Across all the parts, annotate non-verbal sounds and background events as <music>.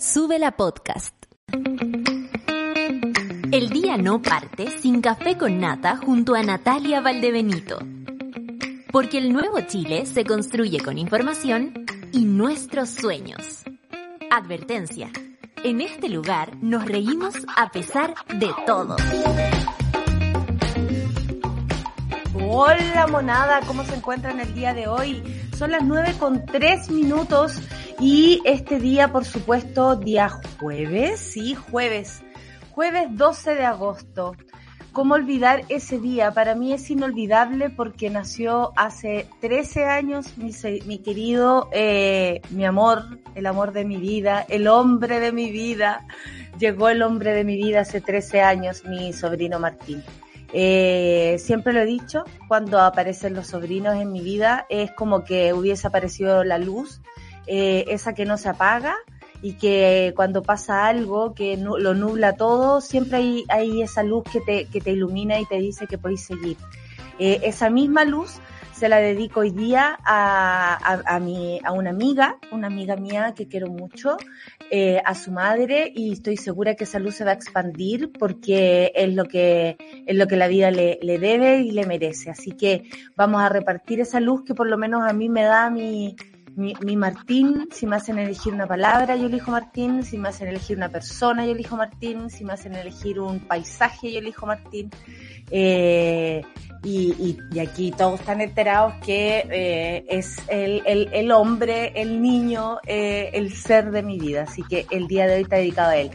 Sube la podcast. El día no parte sin café con nata junto a Natalia Valdebenito. Porque el nuevo Chile se construye con información y nuestros sueños. Advertencia. En este lugar nos reímos a pesar de todo. Hola monada, ¿cómo se encuentran el día de hoy? Son las 9 con 3 minutos y este día, por supuesto, día jueves, sí, jueves, jueves 12 de agosto. ¿Cómo olvidar ese día? Para mí es inolvidable porque nació hace 13 años mi, querido, eh, mi amor, el amor de mi vida, el hombre de mi vida. Llegó el hombre de mi vida hace 13 años, mi sobrino Martín. Eh, siempre lo he dicho, cuando aparecen los sobrinos en mi vida es como que hubiese aparecido la luz, eh, esa que no se apaga y que cuando pasa algo que lo nubla todo, siempre hay, hay esa luz que te, que te ilumina y te dice que podéis seguir. Eh, esa misma luz se la dedico hoy día a, a, a, mi, a una amiga, una amiga mía que quiero mucho, eh, a su madre y estoy segura que esa luz se va a expandir porque es lo que, es lo que la vida le, le debe y le merece. Así que vamos a repartir esa luz que por lo menos a mí me da mi, mi, Martín, si me hacen elegir una palabra, yo elijo Martín, si me hacen elegir una persona, yo elijo Martín, si me hacen elegir un paisaje, yo elijo Martín. Eh, y, y, y, aquí todos están enterados que eh, es el, el, el, hombre, el niño, eh, el ser de mi vida. Así que el día de hoy está dedicado a él.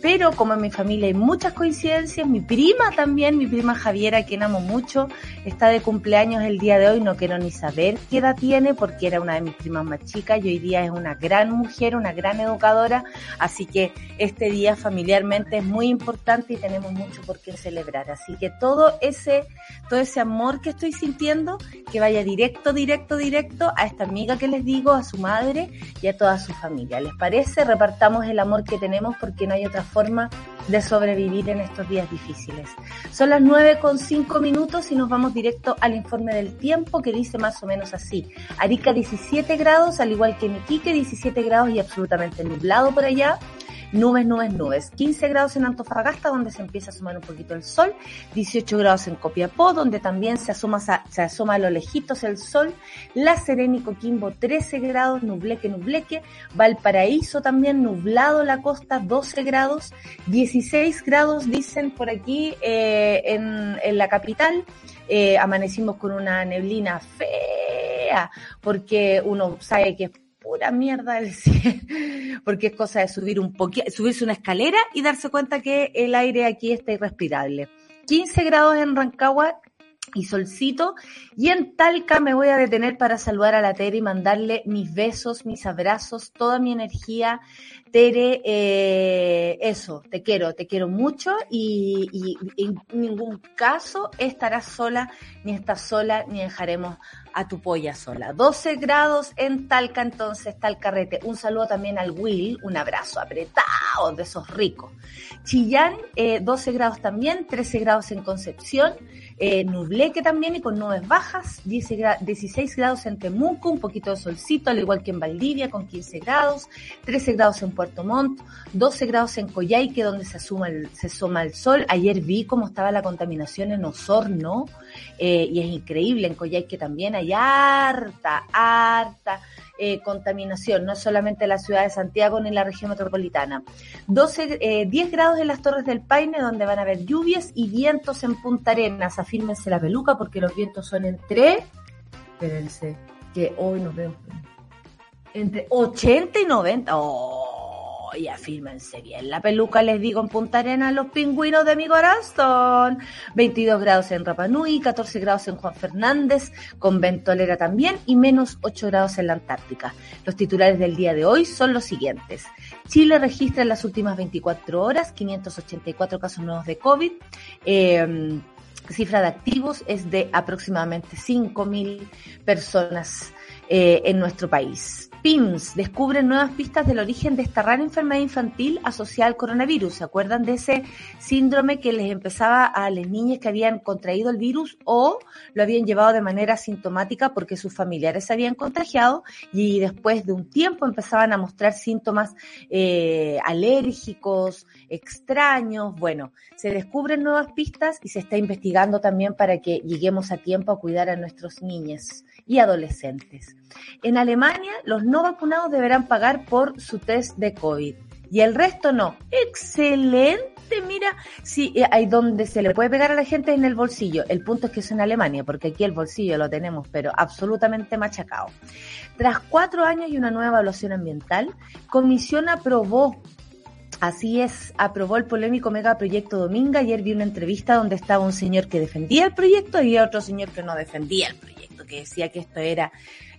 Pero como en mi familia hay muchas coincidencias, mi prima también, mi prima Javiera, quien amo mucho, está de cumpleaños el día de hoy. No quiero ni saber qué edad tiene porque era una de mis primas más chicas y hoy día es una gran mujer, una gran educadora. Así que este día familiarmente es muy importante y tenemos mucho por qué celebrar. Así que todo ese, todo ese amor que estoy sintiendo, que vaya directo, directo, directo a esta amiga que les digo, a su madre y a toda su familia. ¿Les parece? Repartamos el amor que tenemos porque no hay otra forma de sobrevivir en estos días difíciles. Son las nueve con cinco minutos y nos vamos directo al informe del tiempo que dice más o menos así. Arica 17 grados, al igual que en Iquique 17 grados y absolutamente nublado por allá nubes, nubes, nubes. 15 grados en Antofagasta, donde se empieza a asomar un poquito el sol. 18 grados en Copiapó, donde también se asoma, se asoma a lo lejitos el sol. La Serena Coquimbo, 13 grados, nubleque, nubleque. Valparaíso también, nublado la costa, 12 grados. 16 grados, dicen por aquí, eh, en, en la capital. Eh, amanecimos con una neblina fea, porque uno sabe que pura mierda del cielo, <laughs> porque es cosa de subir un poquito, subirse una escalera y darse cuenta que el aire aquí está irrespirable. 15 grados en Rancagua y solcito. Y en Talca me voy a detener para saludar a la Tere y mandarle mis besos, mis abrazos, toda mi energía. Tere, eh, eso, te quiero, te quiero mucho y, en ningún caso estarás sola, ni estás sola, ni dejaremos a tu polla sola. 12 grados en Talca, entonces, Talcarrete. Un saludo también al Will, un abrazo apretado de esos ricos. Chillán, eh, 12 grados también, 13 grados en Concepción, eh, Nubleque también y con nubes bajas, 16 grados en Temuco, un poquito de solcito, al igual que en Valdivia, con 15 grados, 13 grados en Puerto Montt, 12 grados en Coyhaique, donde se, asuma el, sol. Ayer vi cómo estaba la contaminación en Osorno, eh, y es increíble, en Coyhaique también hay harta, harta eh, contaminación, no solamente en la ciudad de Santiago ni en la región metropolitana. 12, eh, 10 grados en las Torres del Paine, donde van a haber lluvias y vientos en Punta Arenas. Afírmense la peluca porque los vientos son entre, espérense, que hoy nos vemos, entre 80 y 90. ¡Oh! Y afírmense bien la peluca, les digo, en Punta Arenas, los pingüinos de mi corazón. 22 grados en Rapa Nui, 14 grados en Juan Fernández, con ventolera también, y menos 8 grados en la Antártica. Los titulares del día de hoy son los siguientes. Chile registra en las últimas 24 horas 584 casos nuevos de COVID. Eh, cifra de activos es de aproximadamente 5.000 personas eh, en nuestro país. PIMS descubren nuevas pistas del origen de esta rara enfermedad infantil asociada al coronavirus. ¿Se acuerdan de ese síndrome que les empezaba a las niñas que habían contraído el virus o lo habían llevado de manera sintomática porque sus familiares se habían contagiado y después de un tiempo empezaban a mostrar síntomas eh, alérgicos, extraños? Bueno, se descubren nuevas pistas y se está investigando también para que lleguemos a tiempo a cuidar a nuestros niños y adolescentes. En Alemania, los no vacunados deberán pagar por su test de COVID y el resto no. Excelente, mira, sí, eh, hay donde se le puede pegar a la gente en el bolsillo. El punto es que es en Alemania, porque aquí el bolsillo lo tenemos, pero absolutamente machacado. Tras cuatro años y una nueva evaluación ambiental, Comisión aprobó Así es, aprobó el polémico megaproyecto Dominga. Ayer vi una entrevista donde estaba un señor que defendía el proyecto y otro señor que no defendía el proyecto, que decía que esto era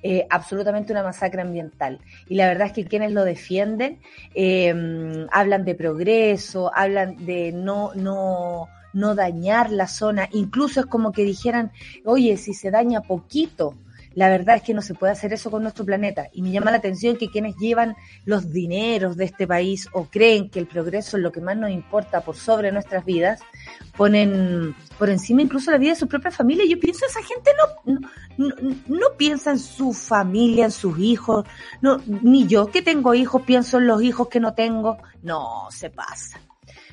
eh, absolutamente una masacre ambiental. Y la verdad es que quienes lo defienden eh, hablan de progreso, hablan de no, no, no dañar la zona, incluso es como que dijeran, oye, si se daña poquito, la verdad es que no se puede hacer eso con nuestro planeta. Y me llama la atención que quienes llevan los dineros de este país o creen que el progreso es lo que más nos importa por sobre nuestras vidas, ponen por encima incluso la vida de su propia familia. Yo pienso, esa gente no, no, no, piensa en su familia, en sus hijos. No, ni yo que tengo hijos pienso en los hijos que no tengo. No, se pasa.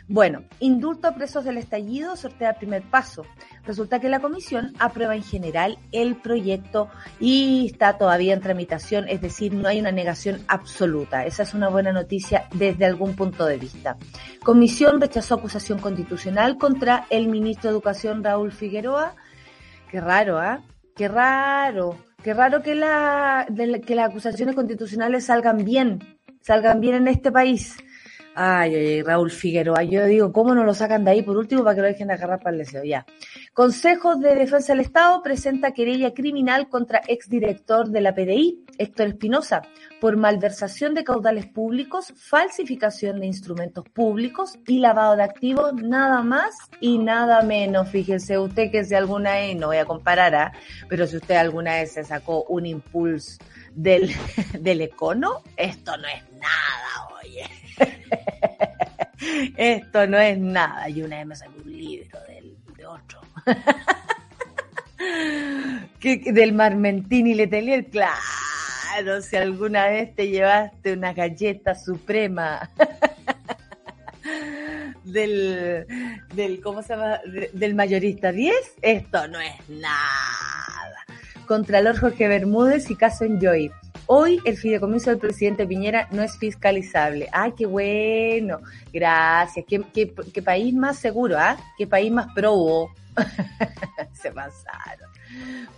Bueno, indulto a presos del estallido sortea primer paso. Resulta que la comisión aprueba en general el proyecto y está todavía en tramitación, es decir, no hay una negación absoluta. Esa es una buena noticia desde algún punto de vista. Comisión rechazó acusación constitucional contra el ministro de Educación Raúl Figueroa. Qué raro, ¿ah? Qué raro. Qué raro que, la, que las acusaciones constitucionales salgan bien, salgan bien en este país. Ay, ay, Raúl Figueroa. Yo digo, ¿cómo no lo sacan de ahí por último para que lo dejen de agarrar para el deseo? Ya. Consejo de Defensa del Estado presenta querella criminal contra exdirector de la PDI, Héctor Espinosa, por malversación de caudales públicos, falsificación de instrumentos públicos y lavado de activos, nada más y nada menos. Fíjense usted que si alguna vez, no voy a comparar, ¿ah? pero si usted alguna vez se sacó un impulso del, <laughs> del econo, esto no es nada. <laughs> Esto no es nada. Y una vez me salió un libro del, de otro. <laughs> que, del Marmentini Letelier, claro, si alguna vez te llevaste una galleta suprema <laughs> del, del, ¿cómo se llama? Del mayorista 10, esto no es nada. Contralor Jorge Bermúdez y caso en Joy. Hoy el fideicomiso del presidente Piñera no es fiscalizable. ¡Ay, qué bueno! Gracias. ¿Qué, país más seguro, ah? ¿Qué país más probo? <laughs> Se pasaron.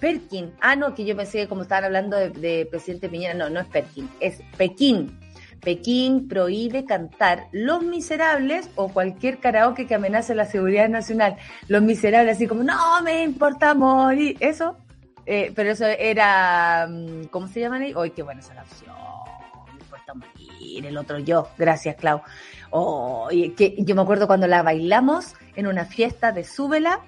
Perkin. Ah, no, que yo pensé que como estaban hablando de, presidente Piñera. No, no es Perkin, es Pekín. Pekín prohíbe cantar Los Miserables o cualquier karaoke que amenace la seguridad nacional. Los Miserables, así como, no me importa morir. Eso eh, pero eso era, mm, ¿cómo se llaman ahí? ¡Ay, qué buena esa canción! Me importa morir, el otro yo. Gracias, Clau. Oh, que yo me acuerdo cuando la bailamos en una fiesta de Súbela,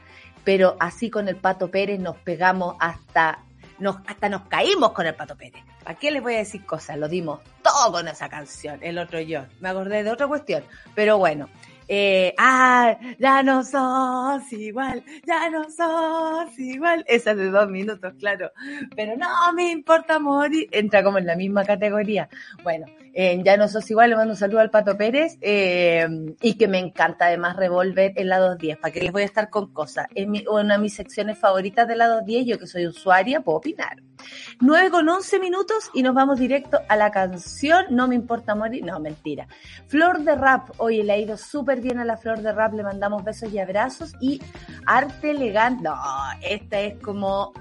pero así con el Pato Pérez nos pegamos hasta, nos, hasta nos caímos con el Pato Pérez. ¿Para qué les voy a decir cosas? Lo dimos todo con esa canción, el otro yo. Me acordé de otra cuestión, pero bueno eh, ah, ya no sos igual, ya no sos igual. Esa es de dos minutos, claro. Pero no me importa morir. Entra como en la misma categoría. Bueno, ya no sos igual, le mando un saludo al Pato Pérez. Eh, y que me encanta además Revolver en la 210. ¿Para que les voy a estar con cosas? Es una de mis secciones favoritas de la 210. Yo que soy usuaria, puedo opinar. 9 con 11 minutos y nos vamos directo a la canción No me importa morir. No, mentira. Flor de Rap. Oye, le ha ido súper bien a la Flor de Rap. Le mandamos besos y abrazos. Y arte elegante. No, esta es como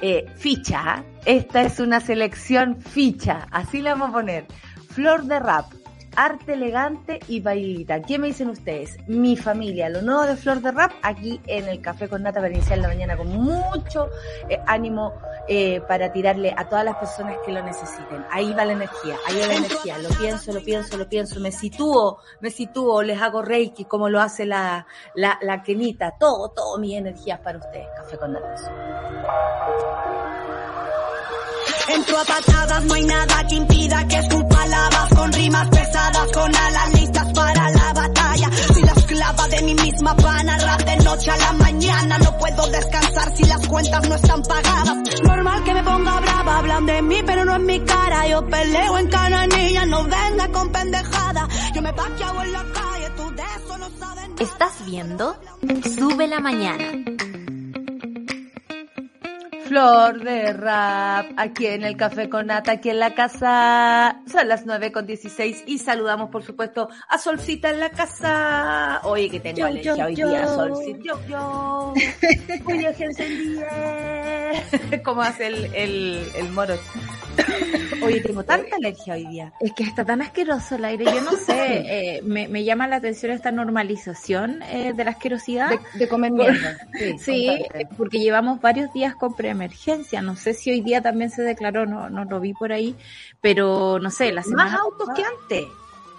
eh, ficha. ¿ah? Esta es una selección ficha. Así la vamos a poner. Flor de Rap arte elegante y bailita. ¿Qué me dicen ustedes? Mi familia, lo nuevo de Flor de Rap, aquí en el Café con Nata para iniciar la mañana con mucho eh, ánimo eh, para tirarle a todas las personas que lo necesiten. Ahí va la energía, ahí va la energía. Lo pienso, lo pienso, lo pienso, me sitúo, me sitúo, les hago reiki como lo hace la, la, la Kenita. Todo, todo mi energía para ustedes. Café con Nata. Entro a patadas, no hay nada que impida que sus palabras con rimas pesadas, con alas listas para la batalla. Si la esclava de mí misma van a rap de noche a la mañana, no puedo descansar si las cuentas no están pagadas. Normal que me ponga brava, hablan de mí pero no en mi cara. Yo peleo en cananilla, no venga con pendejada. Yo me paqueado en la calle, tú de eso no sabes nada. ¿Estás viendo? Sube la mañana. Flor de rap, aquí en el Café con Nata, aquí en la casa. Son las nueve con 16 y saludamos, por supuesto, a Solcita en la casa. Oye, que tengo Yo, alergia yo, hoy yo. día, Solcita. Yo, yo. Oye, que encendí. ¿Cómo hace el, el, el moro? Oye, tengo tanta alergia hoy día. Es que está tan asqueroso el aire, yo no sé, eh, me, me llama la atención esta normalización eh, de la asquerosidad. De, de comer mierda. Sí, porque llevamos varios días con preemergencia. No sé si hoy día también se declaró, no, no lo vi por ahí, pero no sé, la semana Más autos que antes.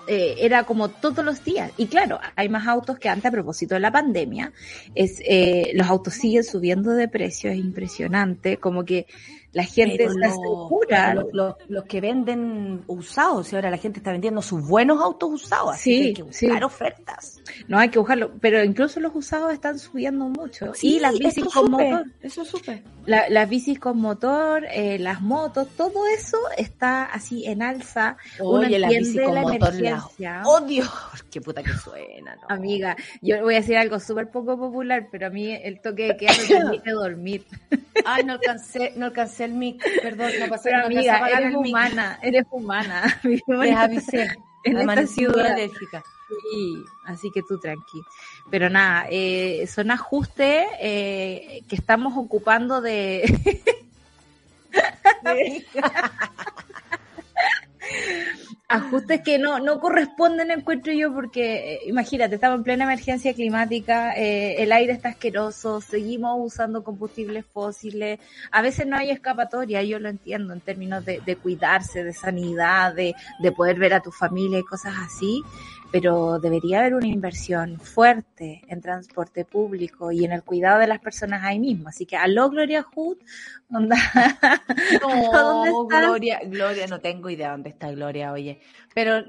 eh, era como todos los días. Y claro, hay más autos que antes a propósito de la pandemia. Es, eh, los autos siguen subiendo de precio, es impresionante, como que la gente Pero está lo- segura. Los, que venden usados, y ahora la gente está vendiendo sus buenos autos usados, así Sí, que hay que buscar sí. ofertas. No hay que buscarlo, pero incluso los usados están subiendo mucho. y las bicis con supe, motor. Eso supe. La- las bicis con motor, eh, las motos, todo eso está así en alza. Uno Oye, la bici entiende con la motor emergencia. odio. <laughs> Qué puta que suena, ¿no? Amiga, yo voy a decir algo súper poco popular, pero a mí el toque de queda me <coughs> permite dormir. Ay, no alcancé, no alcancé el mic, perdón, no pasé, Pero no amiga, eres el mic. humana, eres humana. <laughs> Les avisé. <laughs> En Amanecí alérgica. Sí, así que tú tranqui. Pero nada, eh, son ajustes eh, que estamos ocupando de... <laughs> ajustes que no, no corresponden, encuentro yo, porque eh, imagínate, estamos en plena emergencia climática, eh, el aire está asqueroso, seguimos usando combustibles fósiles, a veces no hay escapatoria, yo lo entiendo en términos de, de cuidarse, de sanidad, de, de poder ver a tu familia y cosas así, pero debería haber una inversión fuerte en transporte público y en el cuidado de las personas ahí mismo. Así que aló Gloria Hood, <laughs> ¿dónde No? Gloria, Gloria, no tengo idea dónde está Gloria, oye. Pero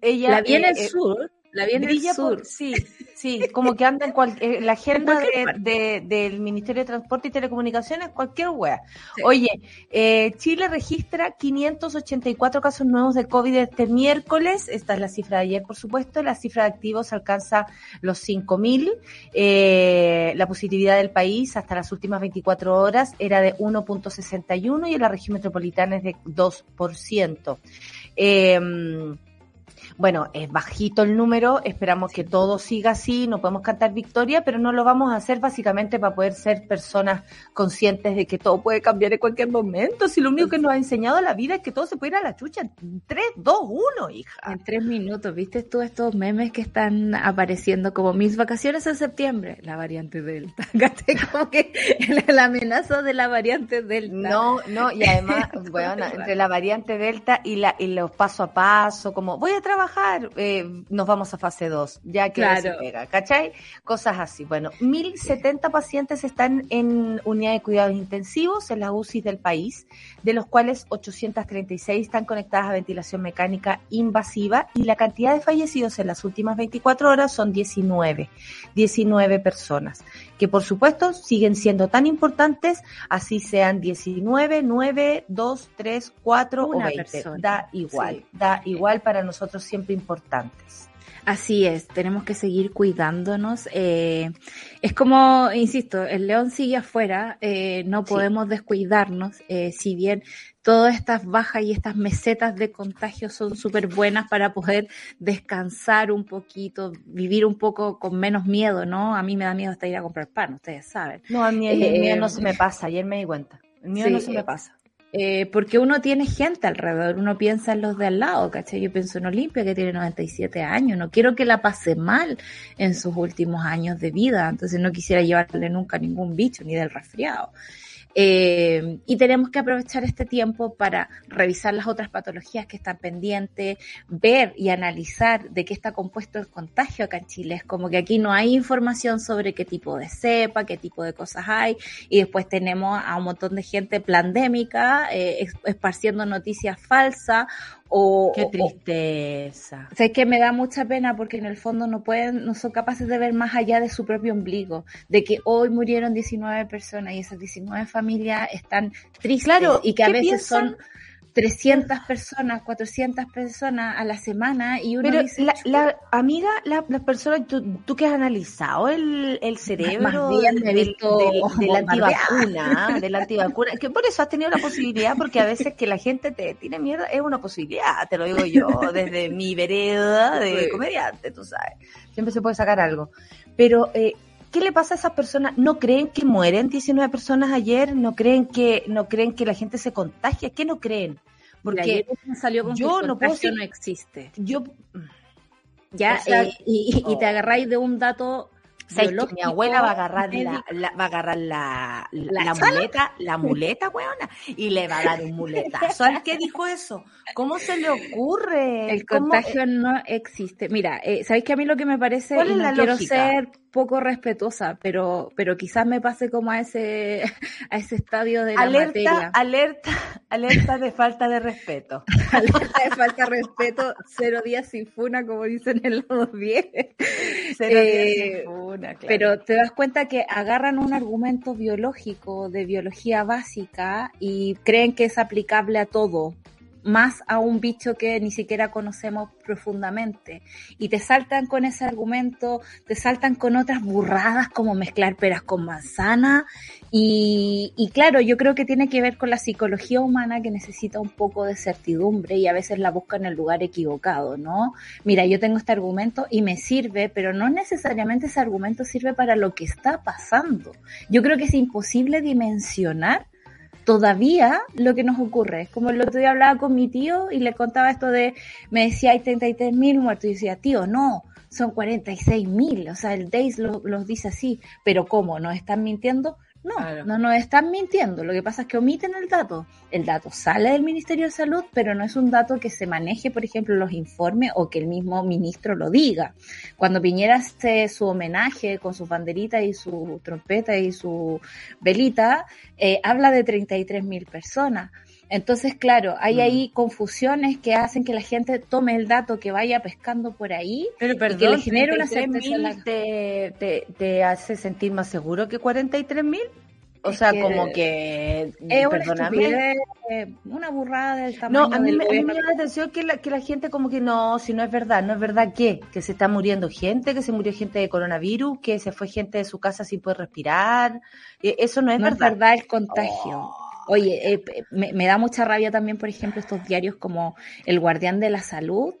ella. la vi en eh, el eh, sur, la vi en el brilla sur. por- sí, sí, como que anda en cual- eh, la <laughs> agenda de- de- del Ministerio de Transporte y Telecomunicaciones, cualquier wea. Sí. Oye, eh, Chile registra 584 casos nuevos de COVID este miércoles. Esta es la cifra de ayer, por supuesto. La cifra de activos alcanza los 5.000. Eh, la positividad del país hasta las últimas 24 horas era de 1.61 y en la región metropolitana es de 2%. Eh, bueno, es bajito el número, esperamos que todo siga así, no podemos cantar victoria, pero no lo vamos a hacer básicamente para poder ser personas conscientes de que todo puede cambiar en cualquier momento. Si lo único que nos ha enseñado la vida es que todo se puede ir a la chucha en 3, 2, 1, hija. En tres minutos, ¿viste tú estos memes que están apareciendo como mis vacaciones en septiembre? La variante Delta. <laughs> Como que la amenaza de la variante Delta. No, no, y además, <laughs> bueno, entre la variante Delta y, la, y los paso a paso, como voy a trabajar, eh, nos vamos a fase 2, ya que Claro. se pega, ¿cachai? Cosas así. Bueno, 1070 pacientes están en unidad de cuidados intensivos en las UCI del país, de los cuales 836 están conectadas a ventilación mecánica invasiva y la cantidad de fallecidos en las últimas 24 horas son 19, 19 personas, que por supuesto siguen siendo tan importantes así sean 19, 9, 2, 3, 4 o Una 20. persona. Da igual, Sí. da igual para nosotros siempre importantes. Así es, tenemos que seguir cuidándonos. eh, es como, insisto, el león sigue afuera, eh, no Sí. podemos descuidarnos, eh, si bien todas estas bajas y estas mesetas de contagio son súper buenas para poder descansar un poquito, vivir un poco con menos miedo, ¿no? A mí me da miedo hasta ir a comprar pan, ustedes saben. No, a mí el Eh, mío no se me pasa, ayer me di cuenta. El mío sí, no se me eh, pasa. Eh, porque uno tiene gente alrededor, uno piensa en los de al lado, ¿cachai? Yo pienso en Olimpia que tiene 97 años, no quiero que la pase mal en sus últimos años de vida, entonces no quisiera llevarle nunca ningún bicho ni del resfriado. Eh, y tenemos que aprovechar este tiempo para revisar las otras patologías que están pendientes, ver y analizar de qué está compuesto el contagio acá en Chile. Es como que aquí no hay información sobre qué tipo de cepa, qué tipo de cosas hay, y después tenemos a un montón de gente plandémica eh, esparciendo noticias falsas o, Qué tristeza. O, sé que me da mucha pena porque en el fondo no pueden, no son capaces de ver más allá de su propio ombligo, de que hoy murieron 19 personas y esas 19 familias están tristes Claro, y que a ¿qué veces piensan? son 300 personas, 400 personas a la semana y uno Pero dice, la, la amiga, la, las personas, tú, tú que has analizado el, el cerebro Más bien me he del- visto del- de la antivacuna, de la antivacuna, que por eso has tenido la posibilidad, porque a veces que la gente te tiene mierda es una posibilidad, te lo digo yo, desde mi vereda de comediante, tú sabes, siempre se puede sacar algo. Pero, eh, ¿qué le pasa a esas personas? ¿No creen que mueren 19 personas ayer? ¿No creen que, no creen que la gente se contagia? ¿Qué no creen? Porque salió con yo que el no puedo decir- no existe. yo, Ya, O sea, eh, y, y te oh. agarráis de un dato ¿Sabes que mi abuela va a agarrar la, va a agarrar la, muleta, la muleta, weona, y le va a dar un muletazo. ¿Sabes qué dijo eso? ¿Cómo se le ocurre? El ¿Cómo- contagio no existe. Mira, eh, ¿sabéis que a mí lo que me parece, ¿Cuál y es no la quiero lógica? ser poco respetuosa, pero, pero quizás me pase como a ese, <laughs> a ese estadio de la alerta, materia. alerta, alerta de falta de respeto. <laughs> Alerta de falta de respeto, cero días sin funa, como dicen en los 10. Cero días Eh, sin funa, claro. Pero te das cuenta que agarran un argumento biológico de biología básica y creen que es aplicable a todo, más a un bicho que ni siquiera conocemos profundamente. Y te saltan con ese argumento, te saltan con otras burradas como mezclar peras con manzana. Y, claro, yo creo que tiene que ver con la psicología humana que necesita un poco de certidumbre y a veces la busca en el lugar equivocado, ¿no? Mira, yo tengo este argumento y me sirve, pero no necesariamente ese argumento sirve para lo que está pasando. Yo creo que es imposible dimensionar todavía lo que nos ocurre. Es como el otro día hablaba con mi tío y le contaba esto de, me decía, hay 33 mil muertos. Y decía, tío, no, son 46 mil. O sea, el DAIS lo- los dice así. Pero ¿cómo? ¿Nos están mintiendo? No, Claro. no nos están mintiendo. Lo que pasa es que omiten el dato. El dato sale del Ministerio de Salud, pero no es un dato que se maneje, por ejemplo, los informes o que el mismo ministro lo diga. Cuando Piñera hace su homenaje con sus banderitas y su trompeta y su velita, eh, habla de 33 mil personas. Entonces, claro, hay Mm. ahí confusiones que hacen que la gente tome el dato que vaya pescando por ahí Pero y que le genere una 33.000 certeza. la- te, te, te hace sentir más seguro que 43 mil? O Es sea, que como que, Es una una burrada del tamaño No, a mí, del me, a mí me la atención que la, que la gente como que no, si no es verdad, no es verdad que, que se está muriendo gente, que se murió gente de coronavirus, que se fue gente de su casa sin poder respirar, Eh, eso no es no verdad. es verdad el contagio. Oye, eh, me, me da mucha rabia también, por ejemplo, estos diarios como El Guardián de la Salud,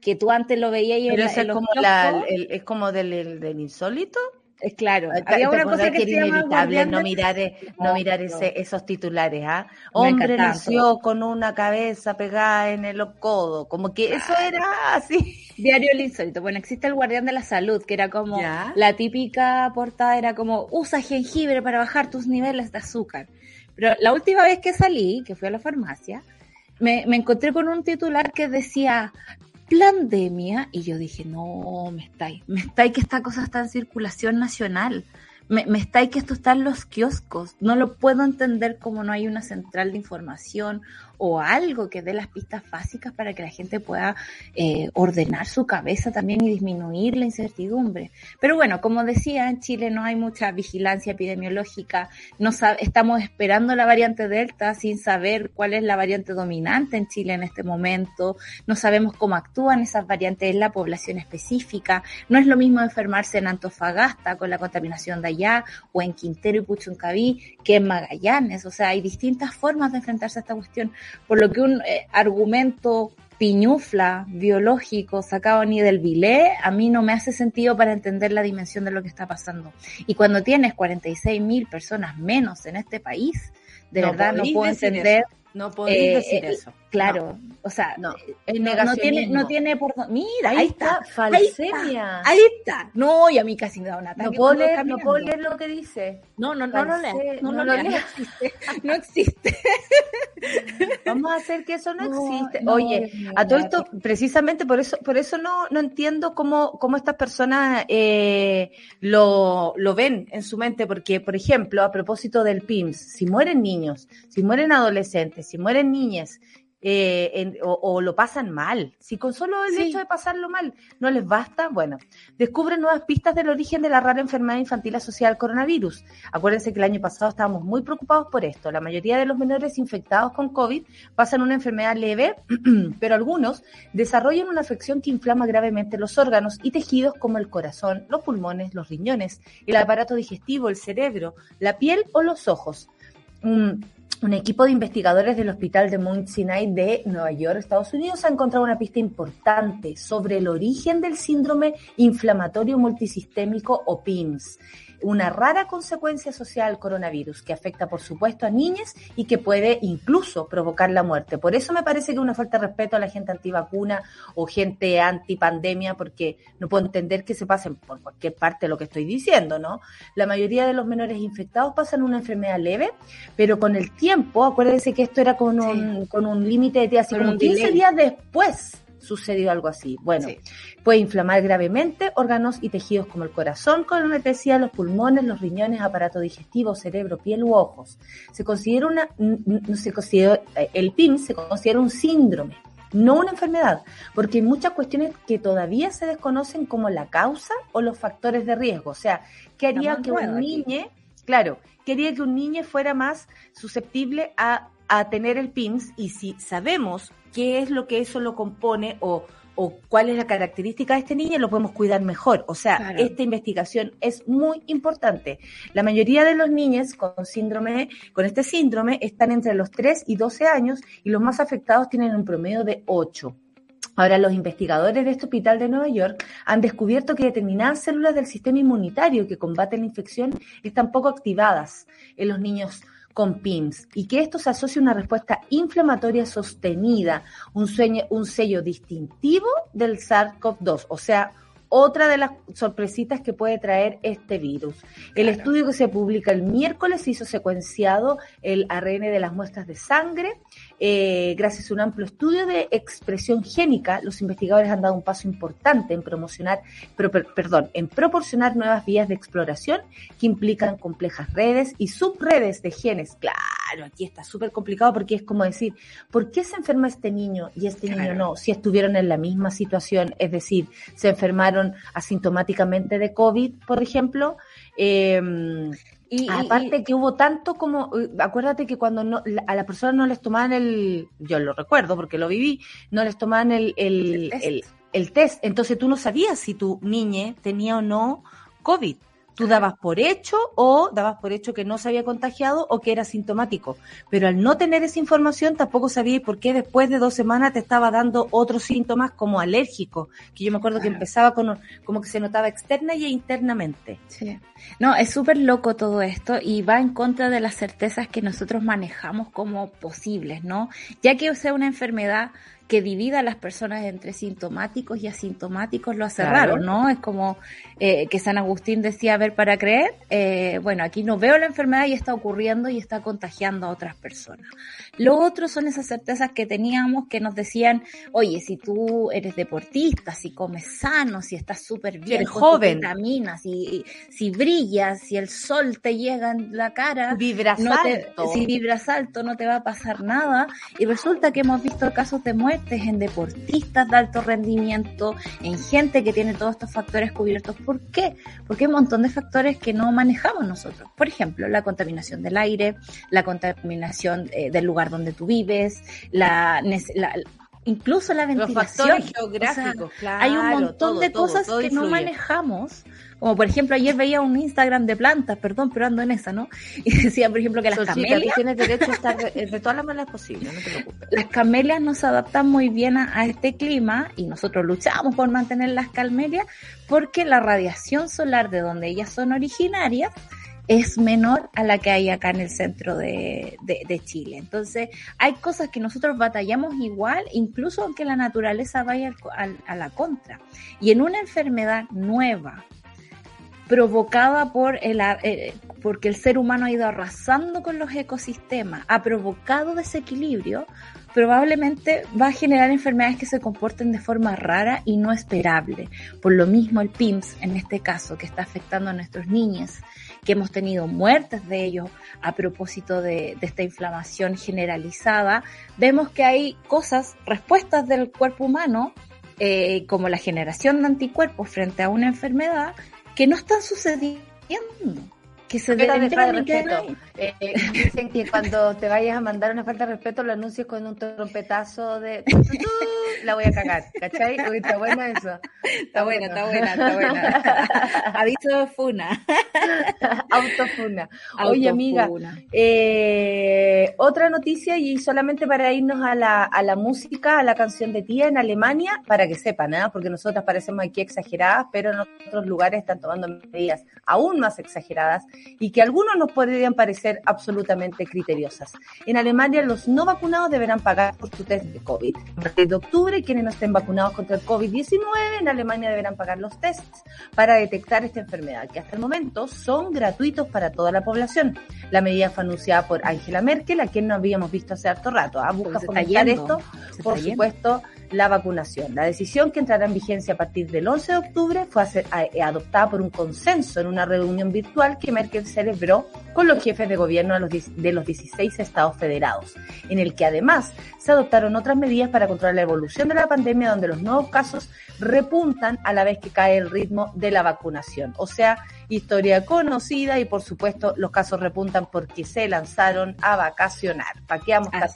que tú antes lo veías y Pero en es como, la, el- es como del, el- del insólito. es claro, ¿Te había una cosa que, era inevitable Guardián no mirar, eh, no No, mirar ese, esos titulares, ¿ah? Me Hombre nació con una cabeza pegada en el codo, como que eso era así. Diario El Insólito. Bueno, existe el Guardián de la Salud, que era como Ya. la típica portada, era como usa jengibre para bajar tus niveles de azúcar. Pero la última vez que salí, que fui a la farmacia, me, encontré con un titular que decía pandemia y yo dije, no, me estáis, me estáis que esta cosa está en circulación nacional. Me, me estáis que esto está en los kioscos. No lo puedo entender como no hay una central de información o algo que dé las pistas básicas para que la gente pueda eh, ordenar su cabeza también y disminuir la incertidumbre. Pero bueno, como decía, en Chile no hay mucha vigilancia epidemiológica, no estamos esperando la variante Delta sin saber cuál es la variante dominante en Chile en este momento, no sabemos cómo actúan esas variantes en la población específica, no es lo mismo enfermarse en Antofagasta con la contaminación de allá o en Quintero y Puchuncaví que en Magallanes, o sea, hay distintas formas de enfrentarse a esta cuestión por lo que un eh, argumento piñufla biológico sacado ni del bilé, a mí no me hace sentido para entender la dimensión de lo que está pasando. Y cuando tienes 46 mil personas menos en este país, de No verdad no puedo entender No podéis Eh, decir eso. Claro, o sea, No, eh, es no, no tiene, no tiene por dónde- Mira, Ahí, ahí, está, está, falsemia. ahí está. No, y a mí casi me da un ataque. No puedo, leer, no puedo leer lo que dice. No, no, no False- leas. No, no lo. No leas. existe. No existe. <laughs> Vamos a hacer que eso no, No, existe. no, Oye, a todo esto, precisamente por eso, por eso no, no entiendo cómo, cómo estas personas eh, lo, lo ven en su mente, porque, por ejemplo, a propósito del PIMS, si mueren niños, si mueren adolescentes, si mueren niñas, eh, en- o, o lo pasan mal, si con solo el Sí. hecho de pasarlo mal no les basta, bueno, descubren nuevas pistas del origen de la rara enfermedad infantil asociada al coronavirus. Acuérdense que el año pasado estábamos muy preocupados por esto. La mayoría de los menores infectados con COVID pasan una enfermedad leve, <clears throat> pero algunos desarrollan una afección que inflama gravemente los órganos y tejidos como el corazón, los pulmones, los riñones, el aparato digestivo, el cerebro, la piel o los ojos. Un, un equipo de investigadores del Hospital de Mount Sinai de Nueva York, Estados Unidos, ha encontrado una pista importante sobre el origen del síndrome inflamatorio multisistémico o PIMS, una rara consecuencia social al coronavirus que afecta, por supuesto, a niñas y que puede incluso provocar la muerte. Por eso me parece que una falta de respeto a la gente antivacuna o gente antipandemia, porque no puedo entender que se pasen por cualquier parte lo que estoy diciendo, ¿no? La mayoría de los menores infectados pasan una enfermedad leve, pero con el tiempo, acuérdense que esto era con un, con un límite de días, así como un 15 delay. días después sucedió algo así. Bueno, Sí. puede inflamar gravemente órganos y tejidos como el corazón, como te decía, los pulmones, los riñones, aparato digestivo, cerebro, piel u ojos. Se considera una, se considera, eh, el PIM se considera un síndrome, no una enfermedad, porque hay muchas cuestiones que todavía se desconocen como la causa o los factores de riesgo. O sea, ¿qué haría que un niño, claro, qué haría que un niño fuera más susceptible a, a tener el PIMS y si sabemos qué es lo que eso lo compone o, o cuál es la característica de este niño, lo podemos cuidar mejor. O sea, Claro. esta investigación es muy importante. La mayoría de los niños con síndrome, con este síndrome, están entre los 3 y 12 años y los más afectados tienen un promedio de 8. Ahora, los investigadores de este hospital de Nueva York han descubierto que determinadas células del sistema inmunitario que combaten la infección están poco activadas en los niños con PIMS y que esto se asocia a una respuesta inflamatoria sostenida, un, sueño, un sello distintivo del SARS-CoV-2, o sea, otra de las sorpresitas que puede traer este virus. El Claro. estudio que se publica el miércoles hizo secuenciado el ARN de las muestras de sangre. Eh, gracias a un amplio estudio de expresión génica, los investigadores han dado un paso importante en promocionar, pero, per- perdón, en proporcionar nuevas vías de exploración que implican complejas redes y subredes de genes. Claro, aquí está súper complicado porque es como decir, ¿por qué se enferma este niño y este niño no? Si estuvieron en la misma situación, es decir, se enfermaron asintomáticamente de COVID, por ejemplo. Eh, Y, y- Aparte que hubo tanto como, eh, acuérdate que cuando no, a las personas no les tomaban el, yo lo recuerdo porque lo viví, no les tomaban el, el, El test. el- el test. Entonces tú no sabías si tu niña tenía o no COVID. Tú dabas por hecho o dabas por hecho que no se había contagiado o que era sintomático. Pero al no tener esa información tampoco sabías por qué después de dos semanas te estaba dando otros síntomas como alérgico, que yo me acuerdo que empezaba con como que se notaba externa y internamente. Sí. No, es súper loco todo esto y va en contra de las certezas que nosotros manejamos como posibles, ¿no? Ya que sea una enfermedad que divida a las personas entre sintomáticos y asintomáticos lo hace Claro. raro, ¿no? Es como eh, que San Agustín decía, a ver, para creer, eh, bueno, aquí no veo la enfermedad y está ocurriendo y está contagiando a otras personas. Lo otro son esas certezas que teníamos que nos decían, oye, si tú eres deportista, si comes sano, si estás súper bien, tus joven. vitaminas, si, si brillas, si el sol te llega en la cara, Vibras no te- alto. si vibras alto no te va a pasar nada. Y resulta que hemos visto casos de en deportistas de alto rendimiento, en gente que tiene todos estos factores cubiertos. ¿Por qué? Porque hay un montón de factores que no manejamos nosotros. Por ejemplo, la contaminación del aire, la contaminación eh, del lugar donde tú vives, la- incluso la Los ventilación. factores O sea, geográficos, claro. hay un montón todo, de cosas todo que no manejamos. Como por ejemplo, ayer veía un Instagram de plantas, perdón, pero ando en esa, ¿no? <laughs> Y decía, por ejemplo, que las Solcita, tú camelias, tienes derecho a estar de, <laughs> de todas las maneras posibles, no te preocupes. las camelias no se adaptan muy bien a, a este clima y nosotros luchamos por mantener las camelias porque la radiación solar de donde ellas son originarias es menor a la que hay acá en el centro de, Chile. Entonces, hay cosas que nosotros batallamos igual, incluso aunque la naturaleza vaya a la contra. Y en una enfermedad nueva, provocada por el, eh, porque el ser humano ha ido arrasando con los ecosistemas, ha provocado desequilibrio, probablemente va a generar enfermedades que se comporten de forma rara y no esperable. Por lo mismo el PIMS, en este caso, que está afectando a nuestros niños, que hemos tenido muertes de ellos a propósito de, esta inflamación generalizada, vemos que hay cosas, respuestas del cuerpo humano, eh, como la generación de anticuerpos frente a una enfermedad, que no están sucediendo que se deben de respeto. Eh, dicen que cuando te vayas a mandar una falta de respeto lo anuncies con un trompetazo de la voy a cagar, ¿cachai? está bueno eso. Está, buena, está buena, está buena. <laughs> Aviso funa. Autofuna. Oye, amiga, eh, otra noticia y solamente para irnos a la, a la música, a la canción de tía en Alemania, para que sepan, ¿eh? porque nosotras parecemos aquí exageradas, pero en otros lugares están tomando medidas aún más exageradas y que algunos nos podrían parecer absolutamente criteriosas. En Alemania, los no vacunados deberán pagar por su test de COVID. A partir de octubre, quienes no estén vacunados contra el COVID-19 en Alemania deberán pagar los tests para detectar esta enfermedad, que hasta el momento son gratuitos para toda la población. La medida fue anunciada por Angela Merkel, a quien no habíamos visto hace harto rato. ¿ah? Busca fomentar esto, por supuesto, la vacunación. La decisión que entrará en vigencia a partir del 11 de octubre fue eh, adoptada por un consenso en una reunión virtual que Merkel celebró con los jefes de gobierno de los 16 estados federados, en el que además se adoptaron otras medidas para controlar la evolución de la pandemia donde los nuevos casos repuntan a la vez que cae el ritmo de la vacunación. O sea, historia conocida y por supuesto los casos repuntan porque se lanzaron a vacacionar. ¿Para qué vamos a